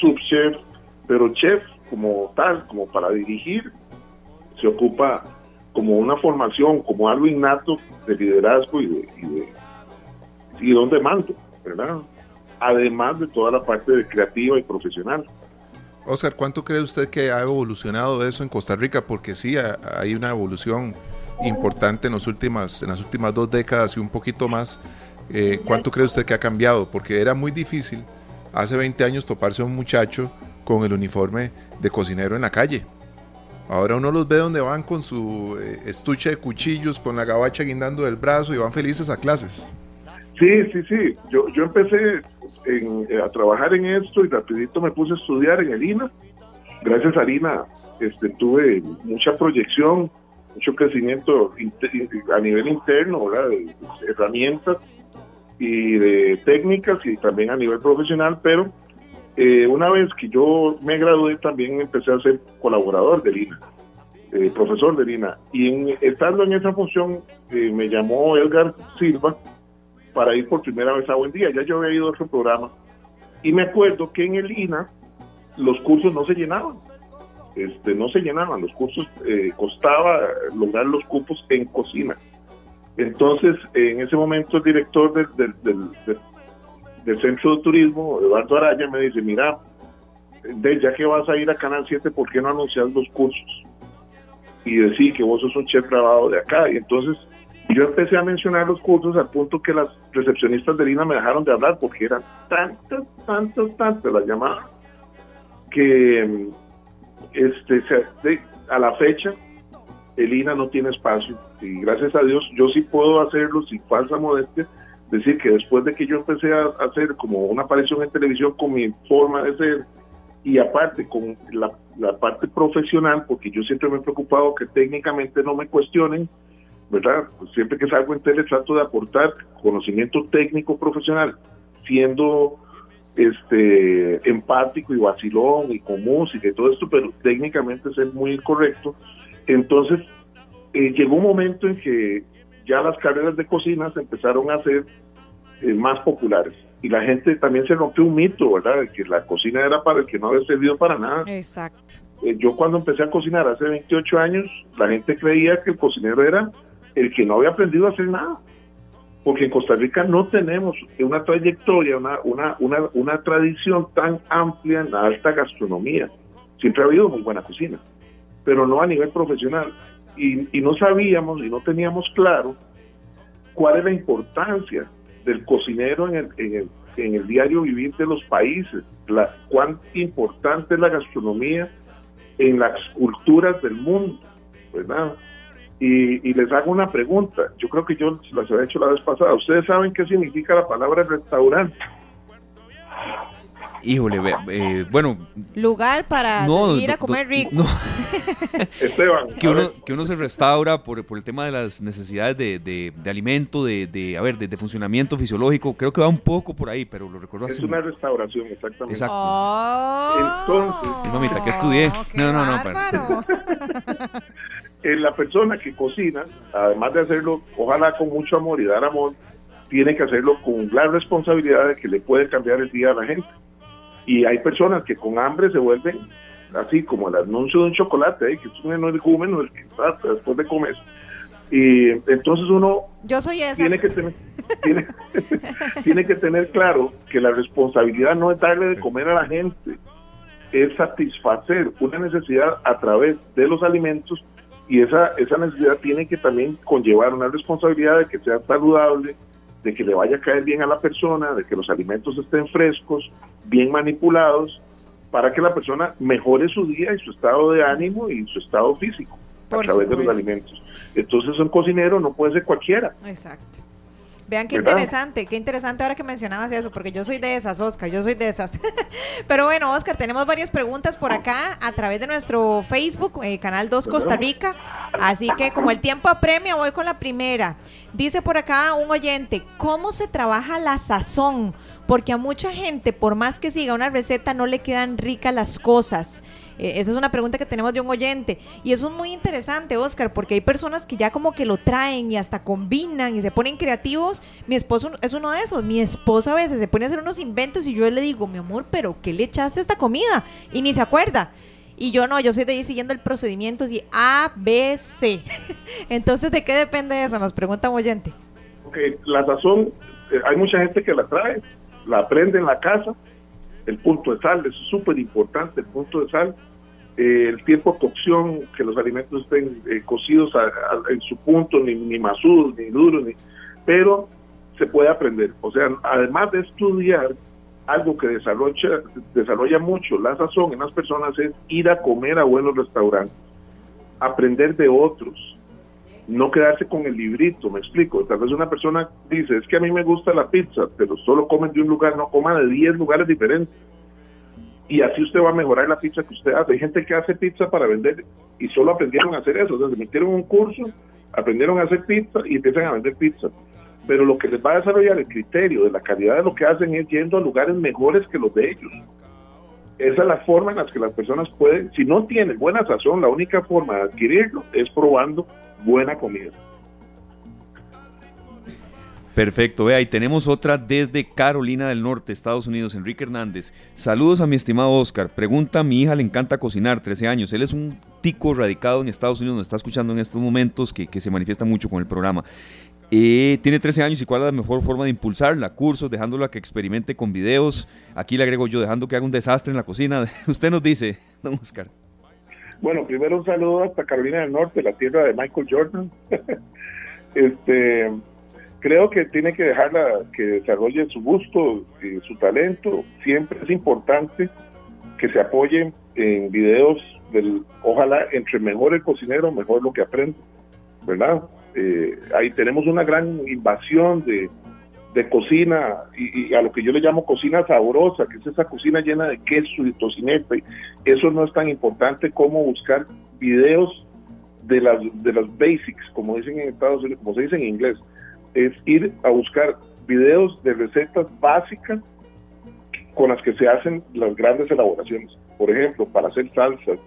subchef, pero chef como tal, como para dirigir, se ocupa como una formación, como algo innato de liderazgo y de, y de, y don de mando, ¿verdad? Además de toda la parte creativa y profesional. Oscar, ¿cuánto cree usted que ha evolucionado eso en Costa Rica? Porque sí, ha- hay una evolución importante en, los últimas, en las últimas dos décadas y un poquito más. Eh, ¿Cuánto cree usted que ha cambiado? Porque era muy difícil hace 20 años toparse a un muchacho con el uniforme de cocinero en la calle. Ahora uno los ve donde van con su eh, estuche de cuchillos, con la gabacha guindando del brazo y van felices a clases. Sí, sí, sí. Yo, yo empecé eh, a trabajar en esto y rapidito me puse a estudiar en el INA. Gracias a INA este, tuve mucha proyección, mucho crecimiento a nivel interno, ¿verdad? herramientas y de técnicas y también a nivel profesional, pero eh, una vez que yo me gradué también empecé a ser colaborador del INA, eh, profesor del INA. Y en- estando en esa función eh, me llamó Edgar Silva, para ir por primera vez a Buen Día. Ya yo había ido a otro programa y me acuerdo que en el INA los cursos no se llenaban. Este, no se llenaban, los cursos eh, costaba lograr los cupos en cocina. Entonces, en ese momento el director del, del, del- del- Centro de Turismo, Eduardo Araya, me dice, mira, de, ya que vas a ir a Canal 7, ¿por qué no anuncias los cursos? Y decir que vos sos un chef grabado de acá. Y entonces yo empecé a mencionar los cursos al punto que las recepcionistas de Lina me dejaron de hablar porque eran tantas, tantas, tantas las llamadas que este, se- de- a la fecha el INA no tiene espacio y gracias a Dios yo sí puedo hacerlo sin falsa modestia, decir que después de que yo empecé a hacer como una aparición en televisión con mi forma de ser y aparte con la, parte profesional, porque yo siempre me he preocupado que técnicamente no me cuestionen, ¿verdad? Pues siempre que salgo en tele trato de aportar conocimiento técnico profesional, siendo este empático y vacilón y con música y todo esto, pero técnicamente ser muy correcto. Entonces, eh, llegó un momento en que ya las carreras de cocina se empezaron a hacer eh, más populares. Y la gente también se rompió un mito, ¿verdad? De que la cocina era para el que no había servido para nada. Exacto. Eh, yo cuando empecé a cocinar hace 28 años, la gente creía que el cocinero era el que no había aprendido a hacer nada. Porque en Costa Rica no tenemos una trayectoria, una, una, una, una tradición tan amplia en la alta gastronomía. Siempre ha habido muy buena cocina, pero no a nivel profesional. Y, y no sabíamos y no teníamos claro cuál es la importancia del cocinero en el, en el, en el diario vivir de los países, la, cuán importante es la gastronomía en las culturas del mundo, ¿verdad? Y, y les hago una pregunta, yo creo que yo las había hecho la vez pasada, ¿ustedes saben qué significa la palabra restaurante? Híjole, eh, bueno, Lugar para no, ir a comer rico. no, Esteban, que uno, que uno se restaura por, por el tema de las necesidades de, de- de alimento, de, de, a ver, de, de funcionamiento fisiológico. Creo que va un poco por ahí, pero lo recuerdo es así. una restauración, exactamente. Exacto. Oh. Entonces- Y mamita, ¿qué estudié? qué No, no, no. Eh, la persona que cocina, además de hacerlo, ojalá con mucho amor y dar amor, tiene que hacerlo con la responsabilidad de que le puede cambiar el día a la gente. Y hay personas que con hambre se vuelven así como el anuncio de un chocolate, ¿eh? que es un energúmeno el que trata después de comer. Y entonces uno Yo soy esa. tiene que tener tiene, tiene que tener claro que la responsabilidad no es darle de comer a la gente, es satisfacer una necesidad a través de los alimentos y esa, esa necesidad tiene que también conllevar una responsabilidad de que sea saludable, de que le vaya a caer bien a la persona, de que los alimentos estén frescos, bien manipulados, para que la persona mejore su día y su estado de ánimo y su estado físico Por a través de los alimentos. Entonces un cocinero no puede ser cualquiera. Exacto. Vean qué ¿Verdad? interesante, qué interesante ahora que mencionabas eso, porque yo soy de esas, Oscar, yo soy de esas. Pero bueno, Oscar, tenemos varias preguntas por acá a través de nuestro Facebook, eh, Canal 2 Costa Rica. Así que como el tiempo apremia, voy con la primera. Dice por acá un oyente, ¿cómo se trabaja la sazón? Porque a mucha gente, por más que siga una receta, no le quedan ricas las cosas. Eh, esa es una pregunta que tenemos de un oyente. Y eso es muy interesante, Oscar, porque hay personas que ya como que lo traen y hasta combinan y se ponen creativos. Mi esposo es uno de esos. Mi esposa a veces se pone a hacer unos inventos y yo le digo, mi amor, pero ¿qué le echaste esta comida? Y ni se acuerda. Y yo no, yo soy de ir siguiendo el procedimiento así A, B, C. Entonces, ¿de qué depende eso? Nos pregunta un oyente. Ok, la sazón, eh, hay mucha gente que la trae, la aprende en la casa, el punto de sal, es súper importante el punto de sal, eh, el tiempo de cocción, que los alimentos estén eh, cocidos a- en su punto, ni, ni masudos, ni duros, ni, pero se puede aprender. O sea, además de estudiar, algo que desarrolla, desarrolla mucho la sazón en las personas es ir a comer a buenos restaurantes, aprender de otros, no quedarse con el librito, me explico. Tal vez una persona dice, es que a mí me gusta la pizza, pero solo comen de un lugar, no coma de 10 lugares diferentes. Y así usted va a mejorar la pizza que usted hace. Hay gente que hace pizza para vender y solo aprendieron a hacer eso. O sea, se metieron un curso, aprendieron a hacer pizza y empiezan a vender pizza. Pero lo que les va a desarrollar el criterio de la calidad de lo que hacen es yendo a lugares mejores que los de ellos. Esa es la forma en la que las personas pueden, si no tienen buena sazón, la única forma de adquirirlo es probando buena comida. Perfecto, vea, y tenemos otra desde Carolina del Norte, Estados Unidos, Enrique Hernández. Saludos a mi estimado Oscar. Pregunta, mi hija le encanta cocinar, 13 años. Él es un tico radicado en Estados Unidos, nos está escuchando en estos momentos, que, que se manifiesta mucho con el programa. Eh, tiene 13 años y cuál es la mejor forma de impulsarla, cursos, dejándola que experimente con videos. Aquí le agrego yo, dejando que haga un desastre en la cocina. Usted nos dice, don Oscar. Bueno, primero un saludo hasta Carolina del Norte, la tierra de Michael Jordan. este, creo que tiene que dejarla que desarrolle su gusto y su talento. Siempre es importante que se apoyen en videos del, ojalá entre mejor el cocinero, mejor lo que aprende, ¿verdad? Eh, ahí tenemos una gran invasión de, de cocina y, a lo que yo le llamo cocina sabrosa, que es esa cocina llena de queso y tocineta. y Eso no es tan importante como buscar videos de las de las basics, como dicen en Estados Unidos, como se dice en inglés, es ir a buscar videos de recetas básicas con las que se hacen las grandes elaboraciones. Por ejemplo, para hacer salsas,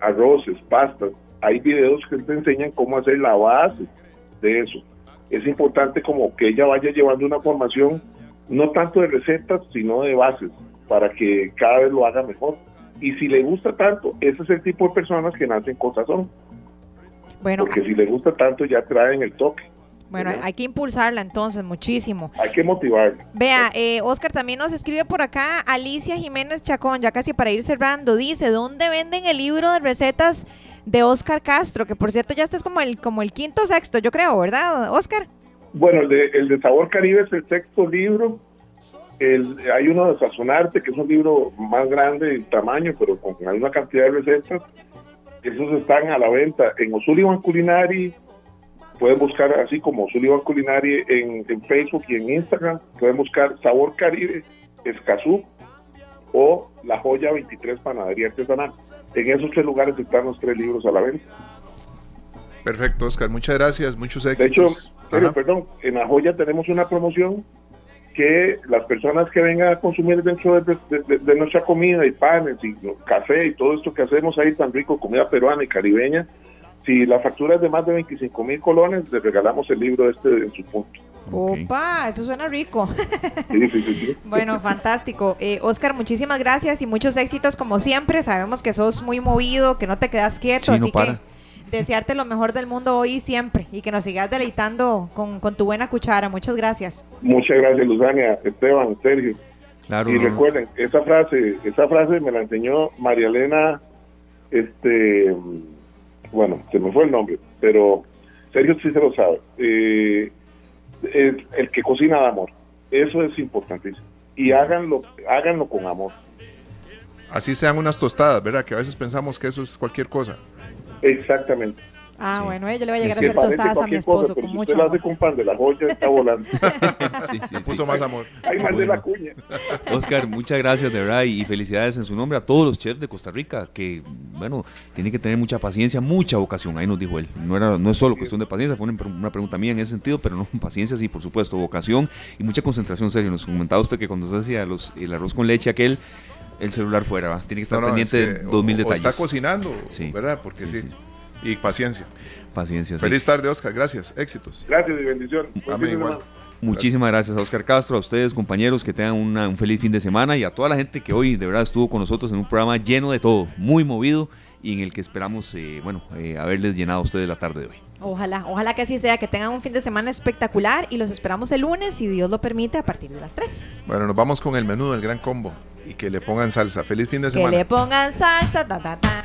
arroces, pastas, hay videos que te enseñan cómo hacer la base de eso. Es importante como que ella vaya llevando una formación no tanto de recetas, sino de bases, para que cada vez lo haga mejor. Y si le gusta tanto, ese es el tipo de personas que nacen con sazón. Bueno, Porque si le gusta tanto, ya traen el toque. Bueno, hay que impulsarla entonces muchísimo. Hay que motivarla. Vea, eh, Oscar también nos escribe por acá Alicia Jiménez Chacón, ya casi para ir cerrando, dice, ¿dónde venden el libro de recetas de Oscar Castro? Que por cierto ya este es como el, como el quinto o sexto, yo creo, ¿verdad, Oscar? Bueno, el de, el de Sabor Caribe es el sexto libro. El, hay uno de Sazonarte, que es un libro más grande en tamaño, pero con misma cantidad de recetas. Esos están a la venta en O'Sullivan Culinary. Pueden buscar así como O'Sullivan Culinary en, en Facebook y en Instagram. Pueden buscar Sabor Caribe, Escazú o La Joya 23 Panadería Artesanal. En esos tres lugares están los tres libros a la venta. Perfecto, Oscar. Muchas gracias. Muchos De hecho, éxitos. Ajá. perdón, en La Joya tenemos una promoción que las personas que vengan a consumir dentro de, de- nuestra comida y panes y café y todo esto que hacemos ahí tan rico, comida peruana y caribeña, si la factura es de más de 25 mil colones, les regalamos el libro este en su punto. Opa, eso suena rico. Sí, sí, sí, sí. Bueno, fantástico. Eh, Oscar, muchísimas gracias y muchos éxitos como siempre. Sabemos que sos muy movido, que no te quedas quieto, Sí, no así para. que desearte lo mejor del mundo hoy y siempre y que nos sigas deleitando con, con tu buena cuchara. Muchas gracias. Muchas gracias, Luzania, Esteban, Sergio. Claro. Y no. recuerden, esa frase, esa frase me la enseñó María Elena, este, bueno, se me fue el nombre, pero Sergio sí se lo sabe. Eh, el, el que cocina da amor, eso es importantísimo. Y háganlo, háganlo con amor. Así sean unas tostadas, ¿verdad? Que a veces pensamos que eso es cualquier cosa. Exactamente. Ah, Sí. bueno, yo le voy a llegar a Sí, hacer Parece tostadas a mi esposo cosa, con si mucho usted la hace amor. con pan de la joya, está volando. Sí, sí, sí. Puso más amor. Ay, mal de la cuña. Oscar, muchas gracias de verdad y felicidades en su nombre a todos los chefs de Costa Rica que, bueno, tienen que tener mucha paciencia, mucha vocación, ahí nos dijo él. No, era, no es solo cuestión de paciencia, fue una, pregunta mía en ese sentido, pero no, paciencia sí, por supuesto, vocación y mucha concentración, Sergio. Nos comentaba usted que cuando se hacía los, el arroz con leche aquel, el celular fuera, ¿va? tiene que estar No, no, pendiente es que de o- dos mil o detalles. está cocinando, Sí. ¿verdad? Porque Sí, sí. Y paciencia. Paciencia, sí. Feliz tarde, Oscar. Gracias. Éxitos. Gracias y bendición. Amén, igual. Muchísimas gracias a Oscar Castro, a ustedes compañeros, que tengan una- un feliz fin de semana y a toda la gente que hoy de verdad estuvo con nosotros en un programa lleno de todo, muy movido y en el que esperamos, eh, bueno, eh, haberles llenado a ustedes la tarde de hoy. Ojalá, ojalá que así sea, que tengan un fin de semana espectacular y los esperamos el lunes, si Dios lo permite, a partir de las 3. Bueno, nos vamos con el menú del gran combo y que le pongan salsa. Feliz fin de Que semana. le pongan salsa, ta, ta, ta.